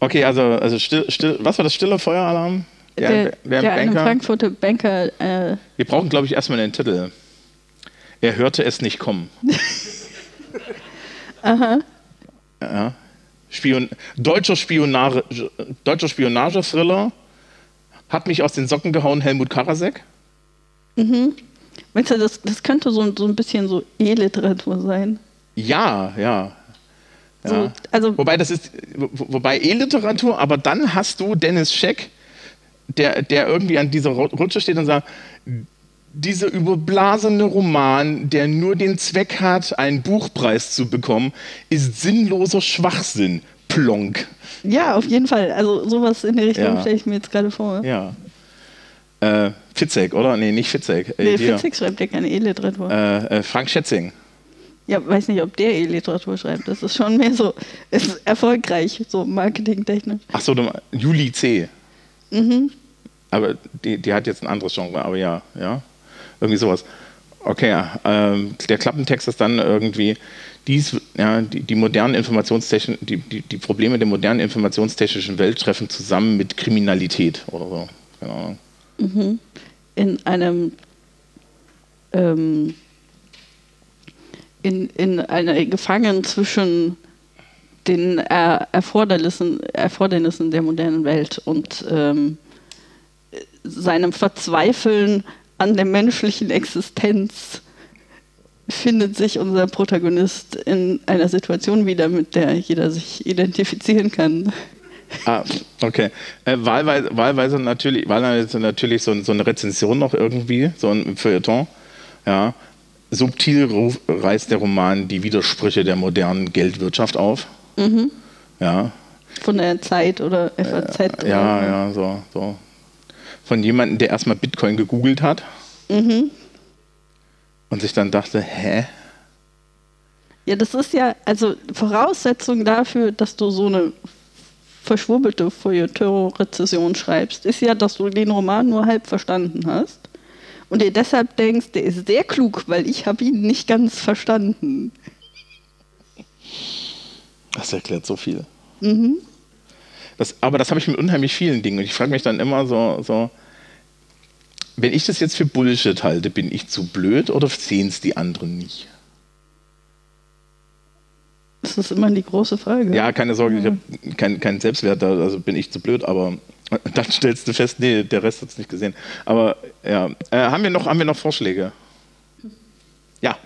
Okay, also, also still, still, was war das stille Feueralarm? Der, der, der eine Frankfurter Banker. Äh, Wir brauchen, glaube ich, erstmal einen Titel. Er hörte es nicht kommen. aha. Ja. Spion deutscher, Spionage, deutscher Spionage-Thriller hat mich aus den Socken gehauen, Helmut Karasek. Mhm. Meinst du, das, das könnte so, so ein bisschen so E-Literatur sein? Ja, ja. Ja. So, also, wobei das ist, wo- wobei E-Literatur, aber dann hast du Dennis Scheck, der, der irgendwie an dieser Ru- Rutsche steht und sagt, dieser überblasene Roman, der nur den Zweck hat, einen Buchpreis zu bekommen, ist sinnloser Schwachsinn. Plonk. ja, auf jeden Fall. Also sowas in der Richtung Ja. stelle ich mir jetzt gerade vor. Ja. Äh, Fitzek, oder? Nee, nicht Fitzek. Äh, Nee. Fitzek schreibt ja keine E-Literatur. Äh, äh, Frank Schätzing. Ja, weiß nicht, ob der E-Literatur schreibt. Das ist schon mehr so, ist erfolgreich, so marketingtechnisch. Achso, Juli C. Mhm. Aber die, die hat jetzt ein anderes Genre, aber ja, ja. Irgendwie sowas. Okay, ja, ähm, der Klappentext ist dann irgendwie, dies, ja, die, die modernen Informationstechn die, die, die Probleme der modernen informationstechnischen Welt treffen zusammen mit Kriminalität oder so. Keine Ahnung. In einem ähm, in, in einer Gefangen zwischen den er Erfordernissen, Erfordernissen der modernen Welt und ähm, seinem Verzweifeln an der menschlichen Existenz findet sich unser Protagonist in einer Situation wieder, mit der jeder sich identifizieren kann. Ah, okay. Äh, wahlweise, wahlweise natürlich, wahlweise natürlich so, so eine Rezension noch irgendwie, so ein Feuilleton. Ja. Subtil reißt der Roman die Widersprüche der modernen Geldwirtschaft auf. Ja. Von der Zeit oder FAZ. oder Äh, Ja, ja, so, so. Von jemandem, der erstmal Bitcoin gegoogelt hat und sich dann dachte, hä? Ja, das ist ja, also Voraussetzung dafür, dass du so eine verschwurbelte Feuilleton-Rezession schreibst, ist ja, dass du den Roman nur halb verstanden hast und dir deshalb denkst, der ist sehr klug, weil ich habe ihn nicht ganz verstanden. Das erklärt so viel. Das, aber das habe ich mit unheimlich vielen Dingen. Und ich frage mich dann immer so, so, wenn ich das jetzt für Bullshit halte, bin ich zu blöd oder sehen es die anderen nicht? Das ist immer die große Frage. Ja, keine Sorge, ich habe keinen kein Selbstwert, also bin ich zu blöd, aber dann stellst du fest, nee, der Rest hat es nicht gesehen. Aber ja, äh, haben, wir noch, haben wir noch Vorschläge? Ja,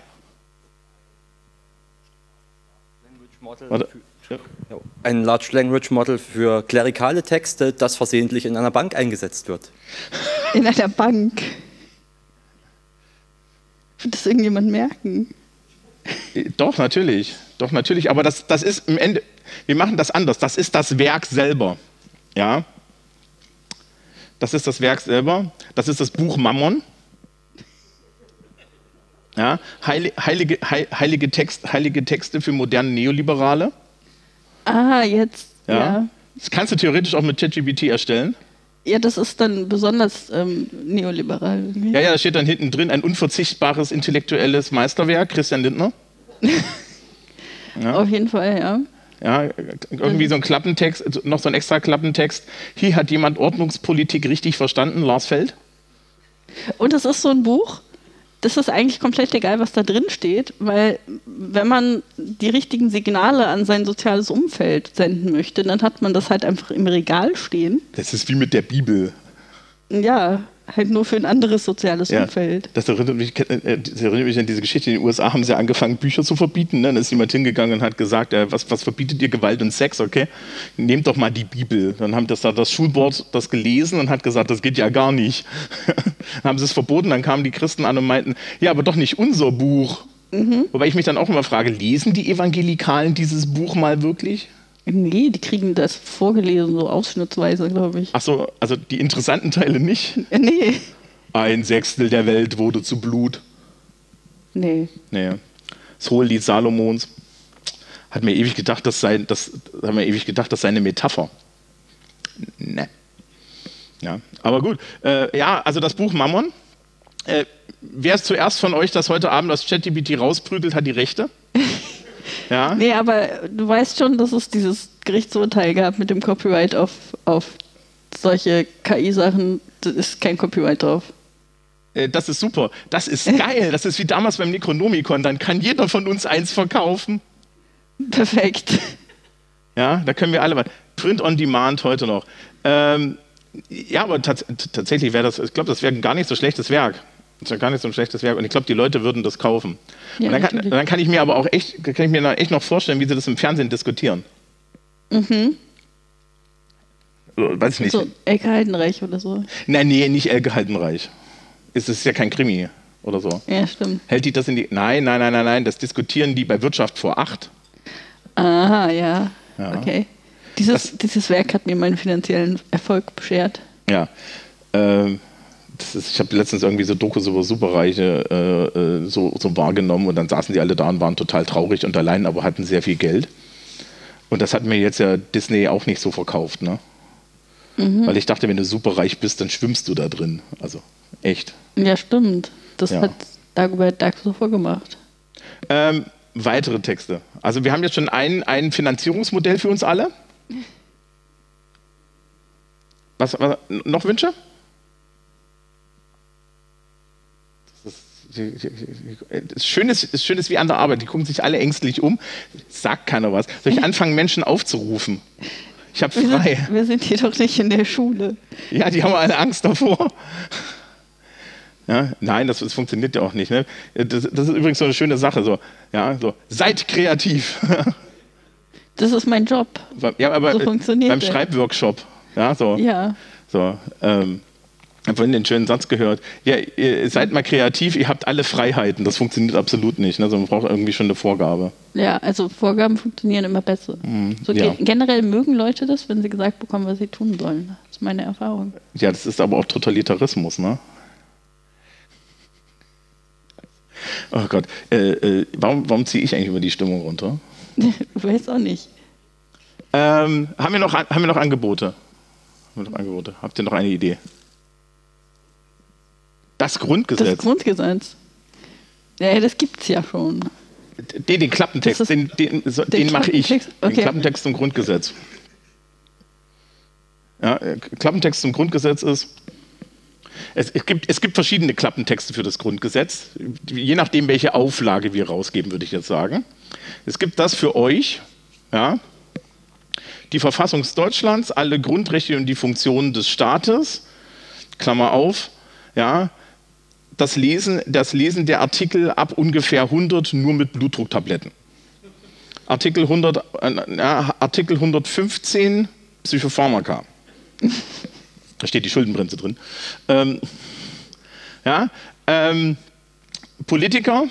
Warte. Ein Large Language Model für klerikale Texte, das versehentlich in einer Bank eingesetzt wird. In einer Bank. Wird das irgendjemand merken? Doch, natürlich. Doch, natürlich. Aber das, das ist im Ende, wir machen das anders. Das ist das Werk selber. Ja. Das ist das Werk selber. Das ist das Buch Mammon. Ja. Heilige, heilige, hei- heilige, Text, heilige Texte für moderne Neoliberale. Ah, jetzt. Ja. Ja. Das kannst du theoretisch auch mit ChatGPT erstellen. Ja, das ist dann besonders ähm, neoliberal. irgendwie. Ja, ja, da steht dann hinten drin ein unverzichtbares intellektuelles Meisterwerk, Christian Lindner. Auf jeden Fall, ja. Ja, irgendwie so ein Klappentext, noch so ein extra Klappentext. Hier hat jemand Ordnungspolitik richtig verstanden, Lars Feld. Und es ist so ein Buch, das ist eigentlich komplett egal, was da drin steht, weil wenn man die richtigen Signale an sein soziales Umfeld senden möchte, dann hat man das halt einfach im Regal stehen. Das ist wie mit der Bibel. Ja, halt nur für ein anderes soziales Ja, Umfeld. das, erinnert mich, äh, das erinnert mich an diese Geschichte. In den USA haben sie angefangen, Bücher zu verbieten. Ne? Dann ist jemand hingegangen und hat gesagt, äh, was, was verbietet ihr Gewalt und Sex? Okay, nehmt doch mal die Bibel. Dann haben das, da das Schulboard das gelesen und hat gesagt, das geht ja gar nicht. dann haben sie es verboten. Dann kamen die Christen an und meinten, ja, aber doch nicht unser Buch. Wobei ich mich dann auch immer frage, lesen die Evangelikalen dieses Buch mal wirklich? Nee, die kriegen das vorgelesen, so ausschnittsweise, glaube ich. Ach so, also die interessanten Teile nicht. Äh, Nee. Ein Sechstel der Welt wurde zu Blut. Nee. Nee. Das Hohelied Salomons. Hat mir ewig gedacht, das sei, das, hat mir ewig gedacht, das sei eine Metapher. Ne. Ja, aber gut. Äh, ja, also das Buch Mammon. Äh, wer ist zuerst von euch, das heute Abend das ChatGPT rausprügelt, hat die Rechte? Ja. Nee, aber du weißt schon, dass es dieses Gerichtsurteil gab mit dem Copyright auf, auf solche KI-Sachen. Da ist kein Copyright drauf. Äh, Das ist super. Das ist geil. Das ist wie damals beim Necronomicon. Dann kann jeder von uns eins verkaufen. Perfekt. Ja, da können wir alle was. Print on Demand heute noch. Ähm, ja, aber tats tatsächlich wäre das, ich glaube, das wäre ein gar nicht so schlechtes Werk. Das wäre gar nicht so ein schlechtes Werk. Und ich glaube, die Leute würden das kaufen. Ja, und dann, kann, dann kann ich mir aber auch echt, kann ich mir echt noch vorstellen, wie sie das im Fernsehen diskutieren. Mhm. Weiß ich nicht. So, Elke Heidenreich oder so. Nein, nee, nicht Elke Haltenreich. Es ist ja kein Krimi oder so. Ja, stimmt. Hält die das in die. Nein, nein, nein, nein, nein. Das diskutieren die bei Wirtschaft vor acht. Aha, ja. Ja. Okay. Dieses, dieses Werk hat mir meinen finanziellen Erfolg beschert. Ja. Ähm, das ist, ich habe letztens irgendwie so Dokus über Superreiche äh, äh, so, so wahrgenommen und dann saßen die alle da und waren total traurig und allein, aber hatten sehr viel Geld. Und das hat mir jetzt ja Disney auch nicht so verkauft, ne? Weil ich dachte, wenn du superreich bist, dann schwimmst du da drin. Also echt. Ja, stimmt. Das Ja. hat Dagobert Duck so vorgemacht. Ähm, weitere Texte. Also wir haben jetzt schon ein, ein Finanzierungsmodell für uns alle. Was, was noch Wünsche? Das Schöne ist, das Schöne ist wie an der Arbeit, die gucken sich alle ängstlich um. Sagt keiner was. Soll ich anfangen, Menschen aufzurufen? Ich habe Wir frei. sind, wir sind hier doch nicht in der Schule. Ja, die haben alle Angst davor. Ja, nein, das, das funktioniert ja auch nicht. Ne? Das, das ist übrigens so eine schöne Sache. So, ja, so, seid kreativ. Das ist mein Job. ja, aber So funktioniert beim der. Schreibworkshop. Ja, so. Ja. so ähm, ich habe vorhin den schönen Satz gehört. Ja, ihr seid mal kreativ, ihr habt alle Freiheiten. Das funktioniert absolut nicht. Ne? Also man braucht irgendwie schon eine Vorgabe. Ja, also Vorgaben funktionieren immer besser. so Mhm, ja. ge generell mögen Leute das, wenn sie gesagt bekommen, was sie tun sollen. Das ist meine Erfahrung. Ja, das ist aber auch Totalitarismus, ne? Oh Gott, äh, äh, warum, warum ziehe ich eigentlich über die Stimmung runter? Weiß auch nicht. Ähm, haben, wir noch, haben wir noch Angebote? Haben wir noch Angebote? Habt ihr noch eine Idee? Das Das Grundgesetz. Grundgesetz. Ja, das gibt's ja schon. den, den Klappentext, ist- den, den, so, den den mache ich. Klappentext? Den Okay. Klappentext zum Grundgesetz. Ja, äh, Klappentext zum Grundgesetz ist. Es, es, gibt, es gibt verschiedene Klappentexte für das Grundgesetz, je nachdem, welche Auflage wir rausgeben, würde ich jetzt sagen. Es gibt das für euch, ja, die Verfassung Deutschlands, alle Grundrechte und die Funktionen des Staates, Klammer auf, ja, das Lesen, das Lesen der Artikel ab ungefähr 100 nur mit Blutdrucktabletten. Artikel, 100, äh, Artikel 115 Psychopharmaka. Da steht die Schuldenbremse drin. Ähm, ja, ähm, Politiker,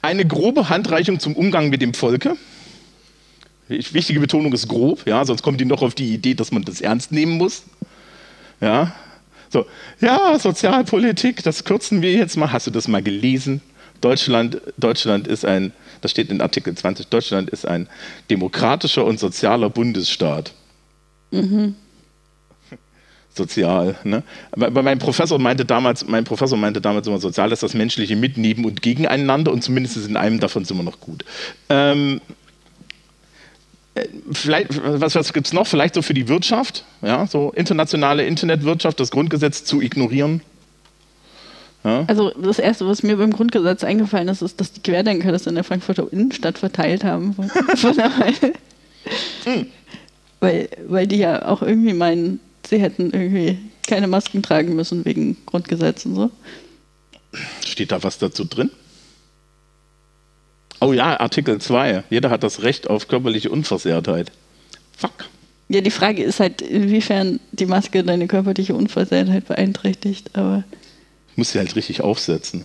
eine grobe Handreichung zum Umgang mit dem Volke. Wichtige Betonung ist grob, ja, sonst kommen die noch auf die Idee, dass man das ernst nehmen muss. Ja, so, ja, Sozialpolitik, das kürzen wir jetzt mal. Hast du das mal gelesen? Deutschland, Deutschland ist ein, das steht in Artikel 20, Deutschland ist ein demokratischer und sozialer Bundesstaat. Sozial. Ne? Aber mein Professor meinte damals, mein Professor meinte damals immer, sozial ist das menschliche Mit, neben und gegeneinander und zumindest in einem davon sind wir noch gut. Ähm, äh, vielleicht, was, was gibt es noch? Vielleicht so für die Wirtschaft, ja, so internationale Internetwirtschaft, das Grundgesetz zu ignorieren. Also das Erste, was mir beim Grundgesetz eingefallen ist, ist, dass die Querdenker das in der Frankfurter Innenstadt verteilt haben. Von, der Weile. Hm. weil, weil die ja auch irgendwie meinen, sie hätten irgendwie keine Masken tragen müssen wegen Grundgesetz und so. Steht da was dazu drin? Oh ja, Artikel 2. Jeder hat das Recht auf körperliche Unversehrtheit. Fuck. Ja, die Frage ist halt, inwiefern die Maske deine körperliche Unversehrtheit beeinträchtigt, aber Ich muss sie halt richtig aufsetzen.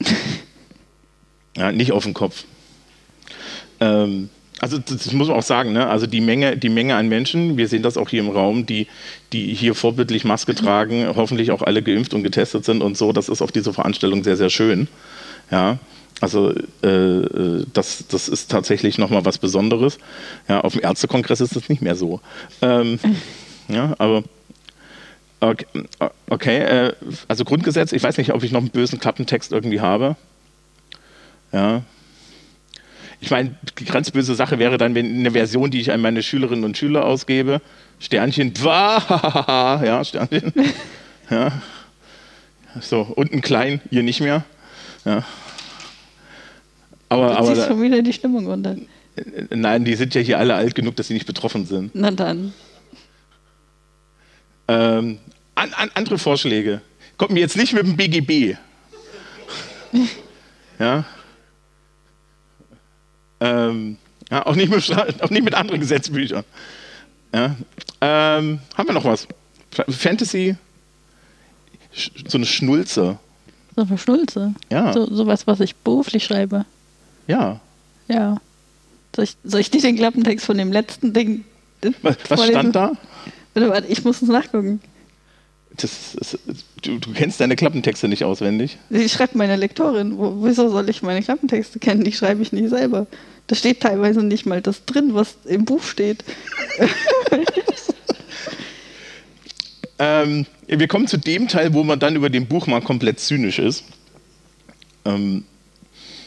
ja, nicht auf den Kopf. Ähm, also das muss man auch sagen, ne? also die Menge, die Menge an Menschen, wir sehen das auch hier im Raum, die, die hier vorbildlich Maske tragen, hoffentlich auch alle geimpft und getestet sind und so, das ist auf dieser Veranstaltung sehr, sehr schön. Ja, also äh, das, das ist tatsächlich nochmal was Besonderes. Ja, auf dem Ärztekongress ist das nicht mehr so. Ähm, ja, aber okay, okay äh, also Grundgesetz, ich weiß nicht, ob ich noch einen bösen Klappentext irgendwie habe. Ja, ich meine, die ganz böse Sache wäre dann, wenn eine Version, die ich an meine Schülerinnen und Schüler ausgebe, Sternchen, ja, Sternchen, ja, so, unten klein, hier nicht mehr, ja. Aber, aber schon wieder die Stimmung runter. Nein, die sind ja hier alle alt genug, dass sie nicht betroffen sind. Na dann. Ähm, an, an, andere Vorschläge. Kommt mir jetzt nicht mit dem BGB. ja. Ähm, ja, auch, nicht mit, auch nicht mit anderen Gesetzbüchern. Ja. Ähm, haben wir noch was? Fantasy? So eine Schnulze. So eine Schnulze? Ja. So, sowas, was ich beruflich schreibe. Ja. Ja. Soll ich, soll ich dir den Klappentext von dem letzten Ding. Was, was stand da? Warte, warte, ich muss es nachgucken. Das, das, du, du, kennst deine Klappentexte nicht auswendig? Die schreibt meine Lektorin. Wo, wieso soll ich meine Klappentexte kennen? Die schreibe ich nicht selber. Da steht teilweise nicht mal das drin, was im Buch steht. ähm, wir kommen zu dem Teil, wo man dann über dem Buch mal komplett zynisch ist. Ähm,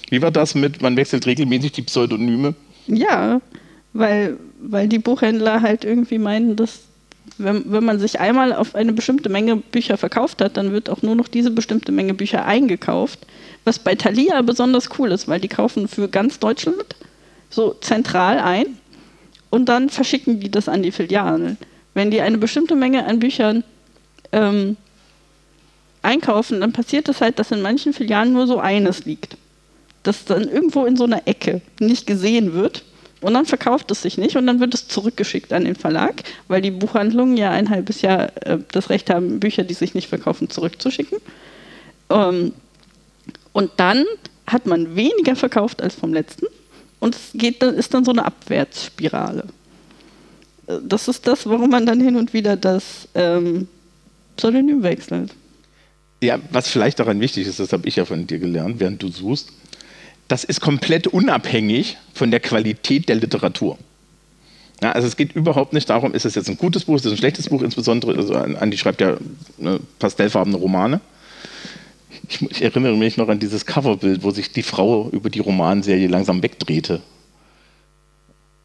wie war das mit, man wechselt regelmäßig die Pseudonyme? Ja, weil, weil die Buchhändler halt irgendwie meinen, dass wenn, wenn man sich einmal auf eine bestimmte Menge Bücher verkauft hat, dann wird auch nur noch diese bestimmte Menge Bücher eingekauft. Was bei Thalia besonders cool ist, weil die kaufen für ganz Deutschland so zentral ein und dann verschicken die das an die Filialen. Wenn die eine bestimmte Menge an Büchern ähm, einkaufen, dann passiert es halt, dass in manchen Filialen nur so eines liegt. Das dann irgendwo in so einer Ecke nicht gesehen wird und dann verkauft es sich nicht und dann wird es zurückgeschickt an den Verlag, weil die Buchhandlungen ja ein halbes Jahr äh, das Recht haben, Bücher, die sich nicht verkaufen, zurückzuschicken. Ähm, und dann hat man weniger verkauft als vom letzten und es geht, ist dann so eine Abwärtsspirale. Äh, das ist das, warum man dann hin und wieder das ähm, Pseudonym wechselt. Ja, was vielleicht daran wichtig ist, das habe ich ja von dir gelernt, während du suchst, das ist komplett unabhängig von der Qualität der Literatur. Ja, also es geht überhaupt nicht darum, ist es jetzt ein gutes Buch, ist es ein schlechtes Buch, insbesondere, also Andi schreibt ja ne, pastellfarbene Romane. Ich, ich, erinnere mich noch an dieses Coverbild, wo sich die Frau über die Romanserie langsam wegdrehte.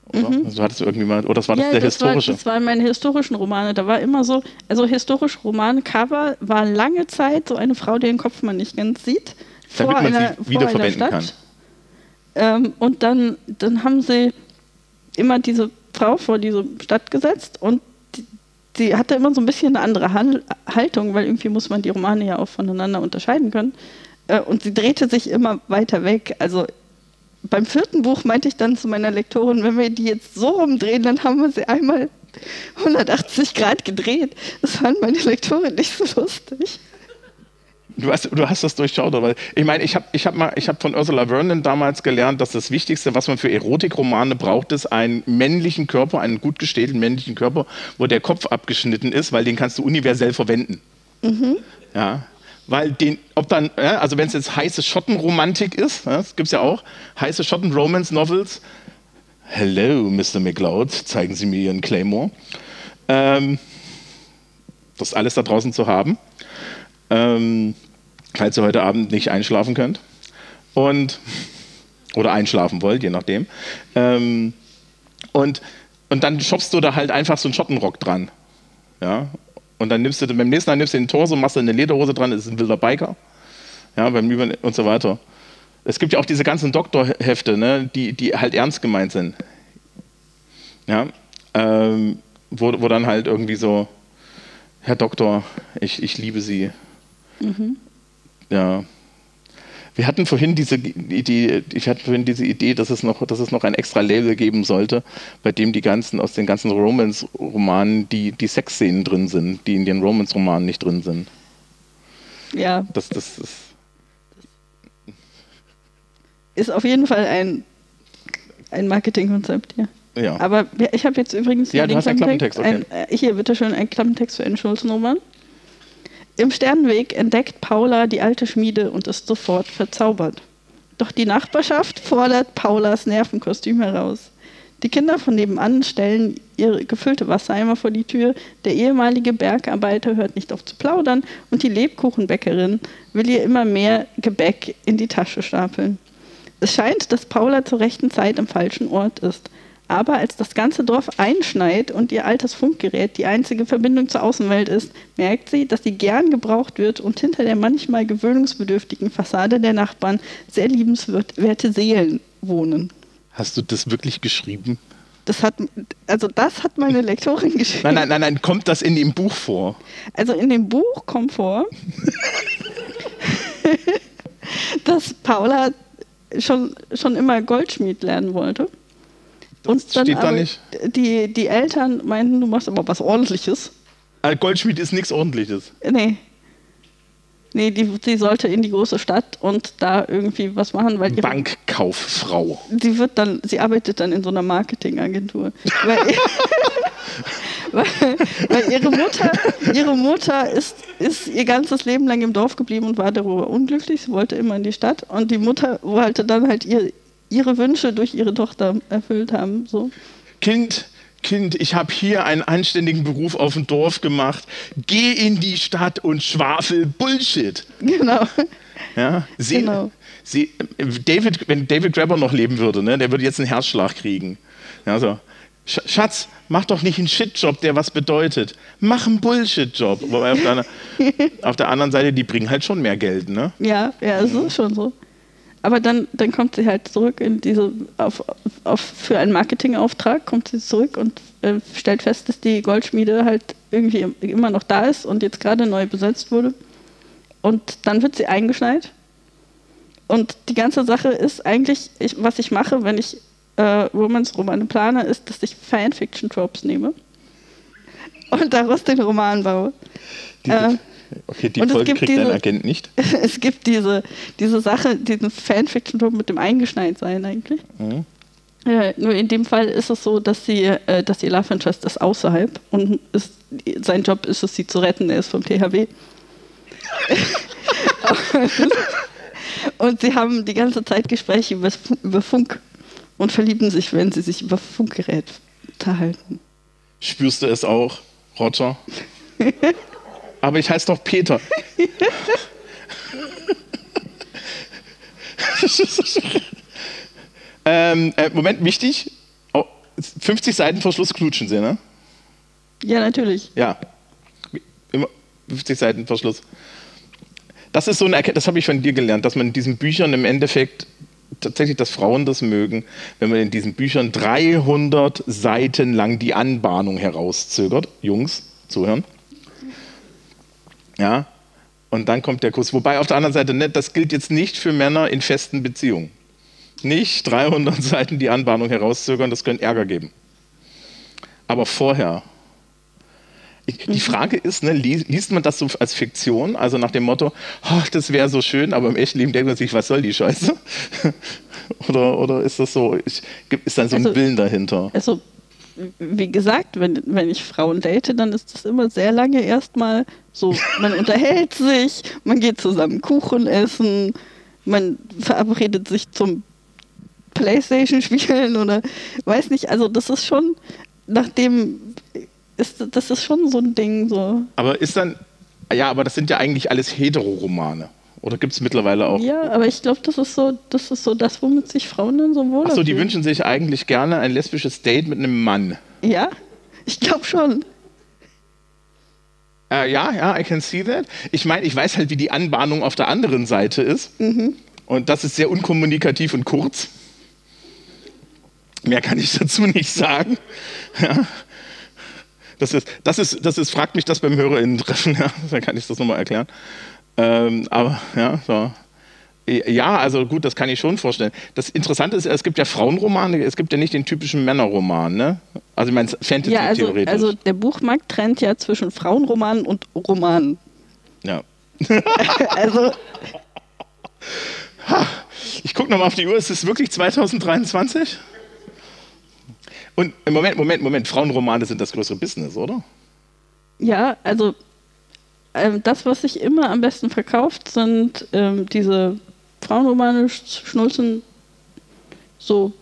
Oder? Mhm. Also hattest du irgendwie mal, oder das war ja, das der das historische? War, das waren meine historischen Romane. Da war immer so, also historische Romane-Cover war lange Zeit so eine Frau, deren Kopf man nicht ganz sieht. Damit man einer, sie wiederverwenden kann. Ähm, und dann, dann haben sie immer diese Frau vor diese Stadt gesetzt und die, die hatte immer so ein bisschen eine andere Han Haltung, weil irgendwie muss man die Romane ja auch voneinander unterscheiden können. Äh, und sie drehte sich immer weiter weg. Also beim vierten Buch meinte ich dann zu meiner Lektorin, wenn wir die jetzt so rumdrehen, dann haben wir sie einmal 180 Grad gedreht. Das fand meine Lektorin nicht so lustig. Du hast, du hast das durchschaut, aber ich meine, ich habe ich hab hab von Ursula Vernon damals gelernt, dass das Wichtigste, was man für Erotikromane braucht, ist einen männlichen Körper, einen gut gestählten männlichen Körper, wo der Kopf abgeschnitten ist, weil den kannst du universell verwenden. Mhm. Ja, weil den, ob dann, also wenn es jetzt heiße Schottenromantik ist, das gibt es ja auch, heiße Schotten-Romance-Novels. Hello, Mr. McLeod, zeigen Sie mir Ihren Claymore. Ähm, das ist alles da draußen zu haben. Ähm, falls ihr heute Abend nicht einschlafen könnt. Und, oder einschlafen wollt, je nachdem. Ähm, und, und dann shoppst du da halt einfach so einen Schottenrock dran. Ja? Und dann nimmst du, beim nächsten Mal nimmst du den Torso, machst du eine Lederhose dran, ist ein wilder Biker. Ja, beim Über und so weiter. Es gibt ja auch diese ganzen Doktorhefte, ne, die, die halt ernst gemeint sind. Ja, ähm, wo, wo dann halt irgendwie so, Herr Doktor, ich, ich liebe Sie. Mhm. Ja. Wir hatten vorhin diese Idee, ich hatte vorhin diese Idee, dass es noch, dass es noch ein extra Label geben sollte, bei dem die ganzen, aus den ganzen Romance-Romanen die, die Sexszenen drin sind, die in den Romance-Romanen nicht drin sind. Ja. Das, das ist. Ist auf jeden Fall ein, ein Marketingkonzept, ja. Ja. Aber ich habe jetzt übrigens Ja, hier du hast einen Klappentext, Ein, äh, hier, bitteschön, ein Klappentext für einen Schulzenroman. Im Sternenweg entdeckt Paula die alte Schmiede und ist sofort verzaubert. Doch die Nachbarschaft fordert Paulas Nervenkostüm heraus. Die Kinder von nebenan stellen ihre gefüllte Wassereimer vor die Tür. Der ehemalige Bergarbeiter hört nicht auf zu plaudern und die Lebkuchenbäckerin will ihr immer mehr Gebäck in die Tasche stapeln. Es scheint, dass Paula zur rechten Zeit am falschen Ort ist. Aber als das ganze Dorf einschneit und ihr altes Funkgerät die einzige Verbindung zur Außenwelt ist, merkt sie, dass sie gern gebraucht wird und hinter der manchmal gewöhnungsbedürftigen Fassade der Nachbarn sehr liebenswerte Seelen wohnen. Hast du das wirklich geschrieben? Das hat, also das hat meine Lektorin geschrieben. Nein, nein, nein, nein, kommt das in dem Buch vor? Also in dem Buch kommt vor, dass Paula schon, schon immer Goldschmied lernen wollte. Und dann steht da nicht. Die, die Eltern meinten, du machst aber was ordentliches. Äh, Goldschmied ist nichts ordentliches. Nee. Nee, die, die sollte in die große Stadt und da irgendwie was machen, weil ihre, Bankkauffrau. sie wird dann, sie arbeitet dann in so einer Marketingagentur. weil, weil, weil ihre Mutter, ihre Mutter ist, ist ihr ganzes Leben lang im Dorf geblieben und war darüber unglücklich. Sie wollte immer in die Stadt und die Mutter wollte dann halt ihr, ihre Wünsche durch ihre Tochter erfüllt haben. So. Kind, Kind, ich habe hier einen anständigen Beruf auf dem Dorf gemacht. Geh in die Stadt und schwafel Bullshit. Genau. Ja, sie, Genau. sie, David, wenn David Grabber noch leben würde, ne, der würde jetzt einen Herzschlag kriegen. Ja, so. Sch- Schatz, mach doch nicht einen Shitjob, der was bedeutet. Mach einen Bullshit-Job. Wobei auf der, anderen- auf der anderen Seite, die bringen halt schon mehr Geld, ne? Ja, ja, es ist schon so. Aber dann, dann kommt sie halt zurück in diese, auf, auf, für einen Marketingauftrag kommt sie zurück und äh, stellt fest, dass die Goldschmiede halt irgendwie immer noch da ist und jetzt gerade neu besetzt wurde. Und dann wird sie eingeschneit. Und die ganze Sache ist eigentlich, ich, was ich mache, wenn ich äh, Romance-Romane plane, ist, dass ich Fanfiction-Tropes nehme und daraus den Roman baue. Äh, Okay, die Folge gibt kriegt dein diese- Agent nicht. es gibt diese, diese Sache, diesen Fanfiction mit dem Eingeschneitsein eigentlich. Mhm. Äh, nur in dem Fall ist es so, dass sie, äh, dass ihr Love Interest ist außerhalb und ist, sein Job ist es, sie zu retten. Er ist vom THW. und sie haben die ganze Zeit Gespräche über, über Funk und verlieben sich, wenn sie sich über Funkgerät unterhalten. Spürst du es auch, Roger? Aber ich heiße doch Peter. ähm, äh, Moment, wichtig. Oh, 50 Seiten vor Schluss knutschen sie, ne? Ja, natürlich. Ja. Immer 50 Seiten vor Schluss. Das ist so eine Erkenntnis, das habe ich von dir gelernt, dass man in diesen Büchern im Endeffekt tatsächlich, dass Frauen das mögen, wenn man in diesen Büchern 300 Seiten lang die Anbahnung herauszögert. Jungs, zuhören. Ja. Und dann kommt der Kuss. Wobei auf der anderen Seite, ne, das gilt jetzt nicht für Männer in festen Beziehungen. Nicht 300 Seiten die Anbahnung herauszögern, das könnte Ärger geben. Aber vorher. Ich, die Frage ist, ne, liest, man das so als Fiktion, also nach dem Motto, ach, das wäre so schön, aber im echten Leben denkt man sich, was soll die Scheiße? oder, oder ist das so, ich, ist dann so ein Also- Willen dahinter? Also, wie gesagt, wenn, wenn ich Frauen date, dann ist das immer sehr lange erstmal so, man unterhält sich, man geht zusammen Kuchen essen, man verabredet sich zum Playstation spielen oder weiß nicht, also das ist schon, nachdem ist das ist schon so ein Ding so. Aber ist dann, ja, aber das sind ja eigentlich alles Heteroromane. Oder gibt es mittlerweile auch? Ja, aber ich glaube, das ist so, das ist so das, womit sich Frauen dann so wohl Achso, die wünschen sich eigentlich gerne ein lesbisches Date mit einem Mann. Ja, ich glaube schon. Äh, ja, ja, I can see that. Ich meine, ich weiß halt, wie die Anbahnung auf der anderen Seite ist. Und das ist sehr unkommunikativ und kurz. Mehr kann ich dazu nicht sagen. Ja. Das ist, das ist, das ist, fragt mich das beim HörerInnen-Treffen, ja, dann kann ich das nochmal erklären. Ähm, aber ja, so. Ja, also gut, das kann ich schon vorstellen. Das Interessante ist, es gibt ja Frauenromane, es gibt ja nicht den typischen Männerroman, ne? Also ich meine, Fantasy Ja, also, theoretisch. also der Buchmarkt trennt ja zwischen Frauenromanen und Romanen. ja. Also Ich gucke nochmal auf die Uhr, ist es wirklich 2023? Und äh, Moment, Moment, Moment, Frauenromane sind das größere Business, oder? Ja, also ähm, das, was sich immer am besten verkauft, sind ähm, diese Frauenromane, Sch- Schnulzen, so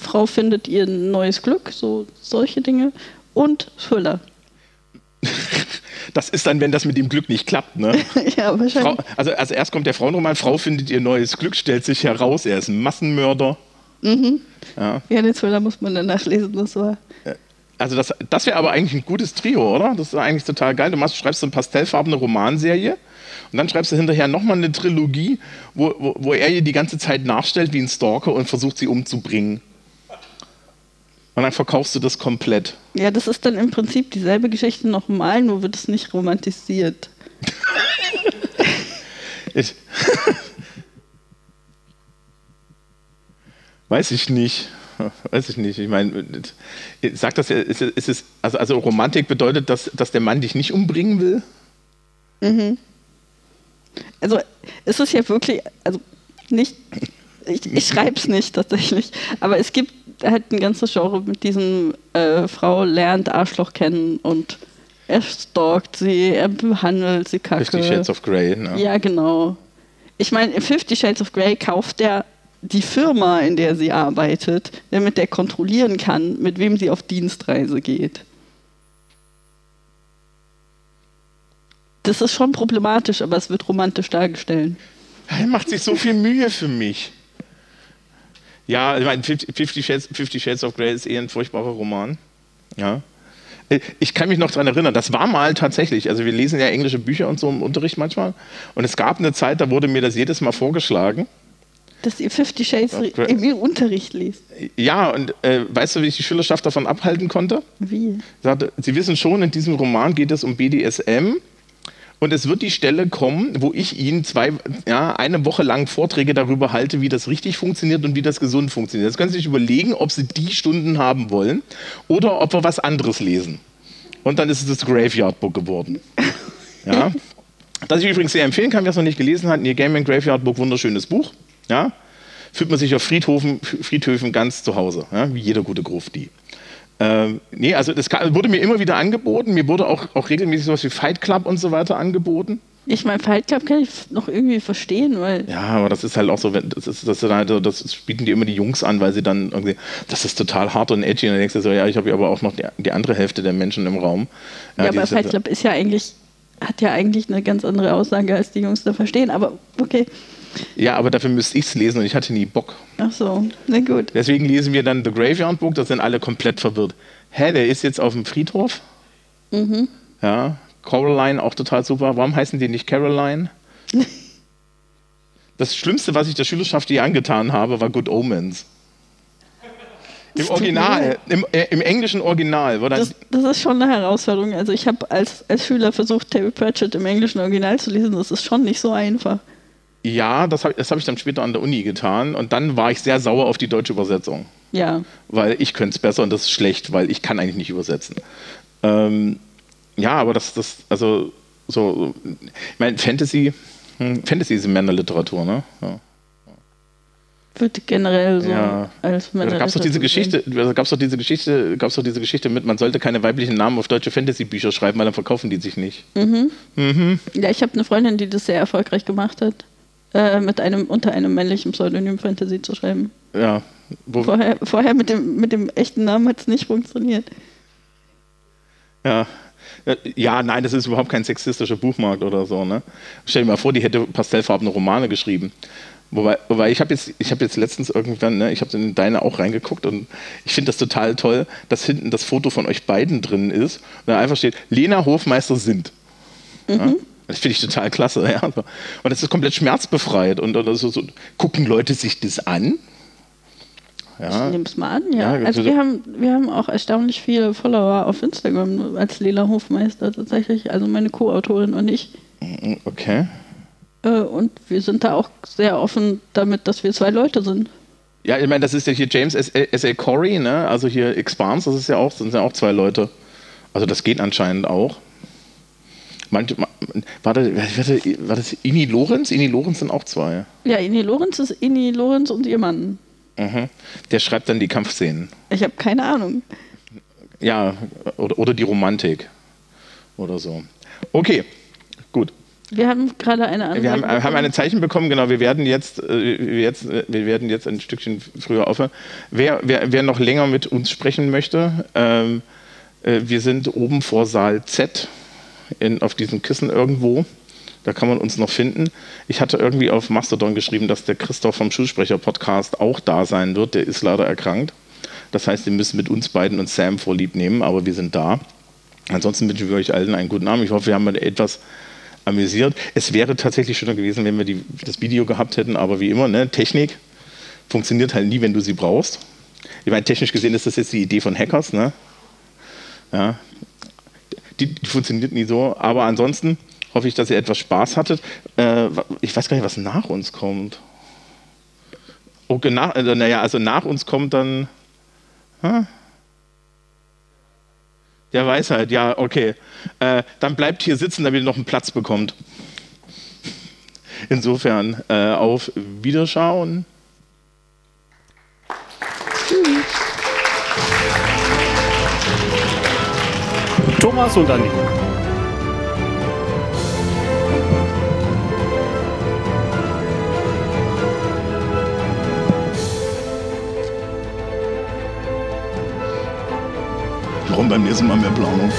Frau findet ihr neues Glück, so solche Dinge und Thriller. Das ist dann, wenn das mit dem Glück nicht klappt, ne? ja, Frau, wahrscheinlich. also, also erst kommt der Frauenroman, Frau findet ihr neues Glück, stellt sich heraus, er ist ein Massenmörder. Ja, Ja, den Thriller muss man dann nachlesen, das war. Also das, das wäre aber eigentlich ein gutes Trio, oder? Das ist eigentlich total geil. Du machst, schreibst so eine pastellfarbene Romanserie und dann schreibst du hinterher nochmal eine Trilogie, wo, wo, wo er ihr die ganze Zeit nachstellt wie ein Stalker und versucht sie umzubringen. Und dann verkaufst du das komplett. Ja, das ist dann im Prinzip dieselbe Geschichte nochmal, nur wird es nicht romantisiert. Ich Weiß ich nicht. Weiß ich nicht. Ich meine, sagt das ja, ist, es- ist es, also, also Romantik bedeutet, dass, dass der Mann dich nicht umbringen will? Also es ist ja wirklich, also nicht, ich, ich schreibe es nicht tatsächlich, aber es gibt halt ein ganzes Genre mit diesem äh, Frau lernt Arschloch kennen und er stalkt sie, er behandelt sie kacke. Fifty Shades of Grey. Ne? Ja, genau. Ich meine, in Fifty Shades of Grey kauft er die Firma, in der sie arbeitet, damit er kontrollieren kann, mit wem sie auf Dienstreise geht. Das ist schon problematisch, aber es wird romantisch dargestellt. Er macht sich so viel Mühe für mich. Ja, ich meine, Fifty Shades, Shades of Grey ist eh ein furchtbarer Roman. Ja. Äh, Ich kann mich noch daran erinnern, das war mal tatsächlich, also wir lesen ja englische Bücher und so im Unterricht manchmal. Und es gab eine Zeit, da wurde mir das jedes Mal vorgeschlagen. Dass ihr Fifty Shades im Unterricht liest. Ja, und äh, weißt du, wie ich die Schülerschaft davon abhalten konnte? Wie? Sagte, Sie wissen schon, in diesem Roman geht es um BDSM. Und es wird die Stelle kommen, wo ich Ihnen zwei, ja, eine Woche lang Vorträge darüber halte, wie das richtig funktioniert und wie das gesund funktioniert. Jetzt können Sie sich überlegen, ob Sie die Stunden haben wollen oder ob wir was anderes lesen. Und dann ist es das Graveyard Book geworden. Ja. Das ich übrigens sehr empfehlen kann, wer es noch nicht gelesen hat, Neil Gaiman Graveyard Book, wunderschönes Buch. Ja. Fühlt man sich auf Friedhofen, Friedhöfen ganz zu Hause, ja, wie jeder gute Grufti. Ähm, nee, also das wurde mir immer wieder angeboten. Mir wurde auch, auch regelmäßig sowas wie Fight Club und so weiter angeboten. Ich meine, Fight Club kann ich noch irgendwie verstehen, weil Ja, aber das ist halt auch so, das, ist, das, ist halt, so- das bieten die immer die Jungs an, weil sie dann irgendwie, das ist total hart und edgy. Und dann denkst du so, ja, ich habe ja aber auch noch die, die andere Hälfte der Menschen im Raum. Ja, die aber Fight Club ist ja eigentlich, hat ja eigentlich eine ganz andere Aussage, als die Jungs da verstehen. Aber okay. Ja, aber dafür müsste ich es lesen und ich hatte nie Bock. Ach so, na gut. Deswegen lesen wir dann The Graveyard Book, da sind alle komplett verwirrt. Hä, der ist jetzt auf dem Friedhof? Mhm. Ja, Coraline auch total super. Warum heißen die nicht Caroline? Das Schlimmste, was ich der Schülerschaft je angetan habe, war Good Omens. Im Original, im, äh, im englischen Original. Wo Das, das ist schon eine Herausforderung. Also ich habe als, als Schüler versucht, Terry Pratchett im englischen Original zu lesen. Das ist schon nicht so einfach. Ja, das habe hab ich dann später an der Uni getan. Und dann war ich sehr sauer auf die deutsche Übersetzung. Ja. weil ich könnte es besser und das ist schlecht, weil ich kann eigentlich nicht übersetzen. Ähm, ja, aber das, das, also so, ich meine, Fantasy, hm, Fantasy ist Männerliteratur, ne? Ja. Wird generell so Ja. als Ja, da gab es doch diese Geschichte, da gab's doch diese Geschichte, gab's doch diese Geschichte mit, man sollte keine weiblichen Namen auf deutsche Fantasy-Bücher schreiben, weil dann verkaufen die sich nicht. Ja, ich habe eine Freundin, die das sehr erfolgreich gemacht hat, äh, mit einem unter einem männlichen Pseudonym Fantasy zu schreiben. Ja. Vorher, vorher mit, dem, mit dem echten Namen hat es nicht funktioniert. Ja. Ja, nein, das ist überhaupt kein sexistischer Buchmarkt oder so. Ne? Stell dir mal vor, die hätte pastellfarbene Romane geschrieben. Wobei, wobei ich habe jetzt, ich hab jetzt letztens irgendwann, ne, ich habe in deine auch reingeguckt und ich finde das total toll, dass hinten das Foto von euch beiden drin ist und da einfach steht, Lena Hofmeister sind. Ja? Das finde ich total klasse. Ja? Und das ist komplett schmerzbefreit. Und, und so, so, gucken Leute sich das an? Ja. Ich nehme es mal an, ja. Ja, also also- wir haben, wir haben auch erstaunlich viele Follower auf Instagram als Lela Hofmeister tatsächlich, also meine Co-Autorin und ich. Okay. Äh, und wir sind da auch sehr offen damit, dass wir zwei Leute sind. Ja, ich meine, das ist ja hier James S.A. Corey, ne? Also hier Expanse, das ist ja auch, sind ja auch zwei Leute. Also das geht anscheinend auch. Manche, ma- war, das, war, das, Ini Lorenz? Ini Lorenz sind auch zwei. Ja, Ini Lorenz ist Ini Lorenz und ihr Mann. Mhm. Der schreibt dann die Kampfszenen. Ich habe keine Ahnung. Ja, oder, oder die Romantik. Oder so. Okay, gut. Wir haben gerade eine Anfrage. Wir haben, haben bekommen. ein Zeichen bekommen, genau. Wir werden jetzt, äh, jetzt, äh, wir werden jetzt ein Stückchen früher aufhören. Wer, wer, wer noch länger mit uns sprechen möchte, ähm, äh, wir sind oben vor Saal Z in, auf diesem Kissen irgendwo. Da kann man uns noch finden. Ich hatte irgendwie auf Mastodon geschrieben, dass der Christoph vom Schulsprecher-Podcast auch da sein wird. Der ist leider erkrankt. Das heißt, wir müssen mit uns beiden und Sam vorlieb nehmen, aber wir sind da. Ansonsten wünschen wir euch allen einen guten Abend. Ich hoffe, wir haben etwas amüsiert. Es wäre tatsächlich schöner gewesen, wenn wir die, das Video gehabt hätten, aber wie immer, ne, Technik funktioniert halt nie, wenn du sie brauchst. Ich meine, technisch gesehen ist das jetzt die Idee von Hackers, ne? Ja. Die, die funktioniert nie so, aber ansonsten hoffe ich, dass ihr etwas Spaß hattet. Äh, ich weiß gar nicht, was nach uns kommt. Okay, nach, äh, naja, also nach uns kommt dann. Hä? Der Weisheit, ja, okay. Äh, dann bleibt hier sitzen, damit ihr noch einen Platz bekommt. Insofern äh, auf Wiederschauen. Thomas und Andi. Warum beim nächsten Mal mehr Planung?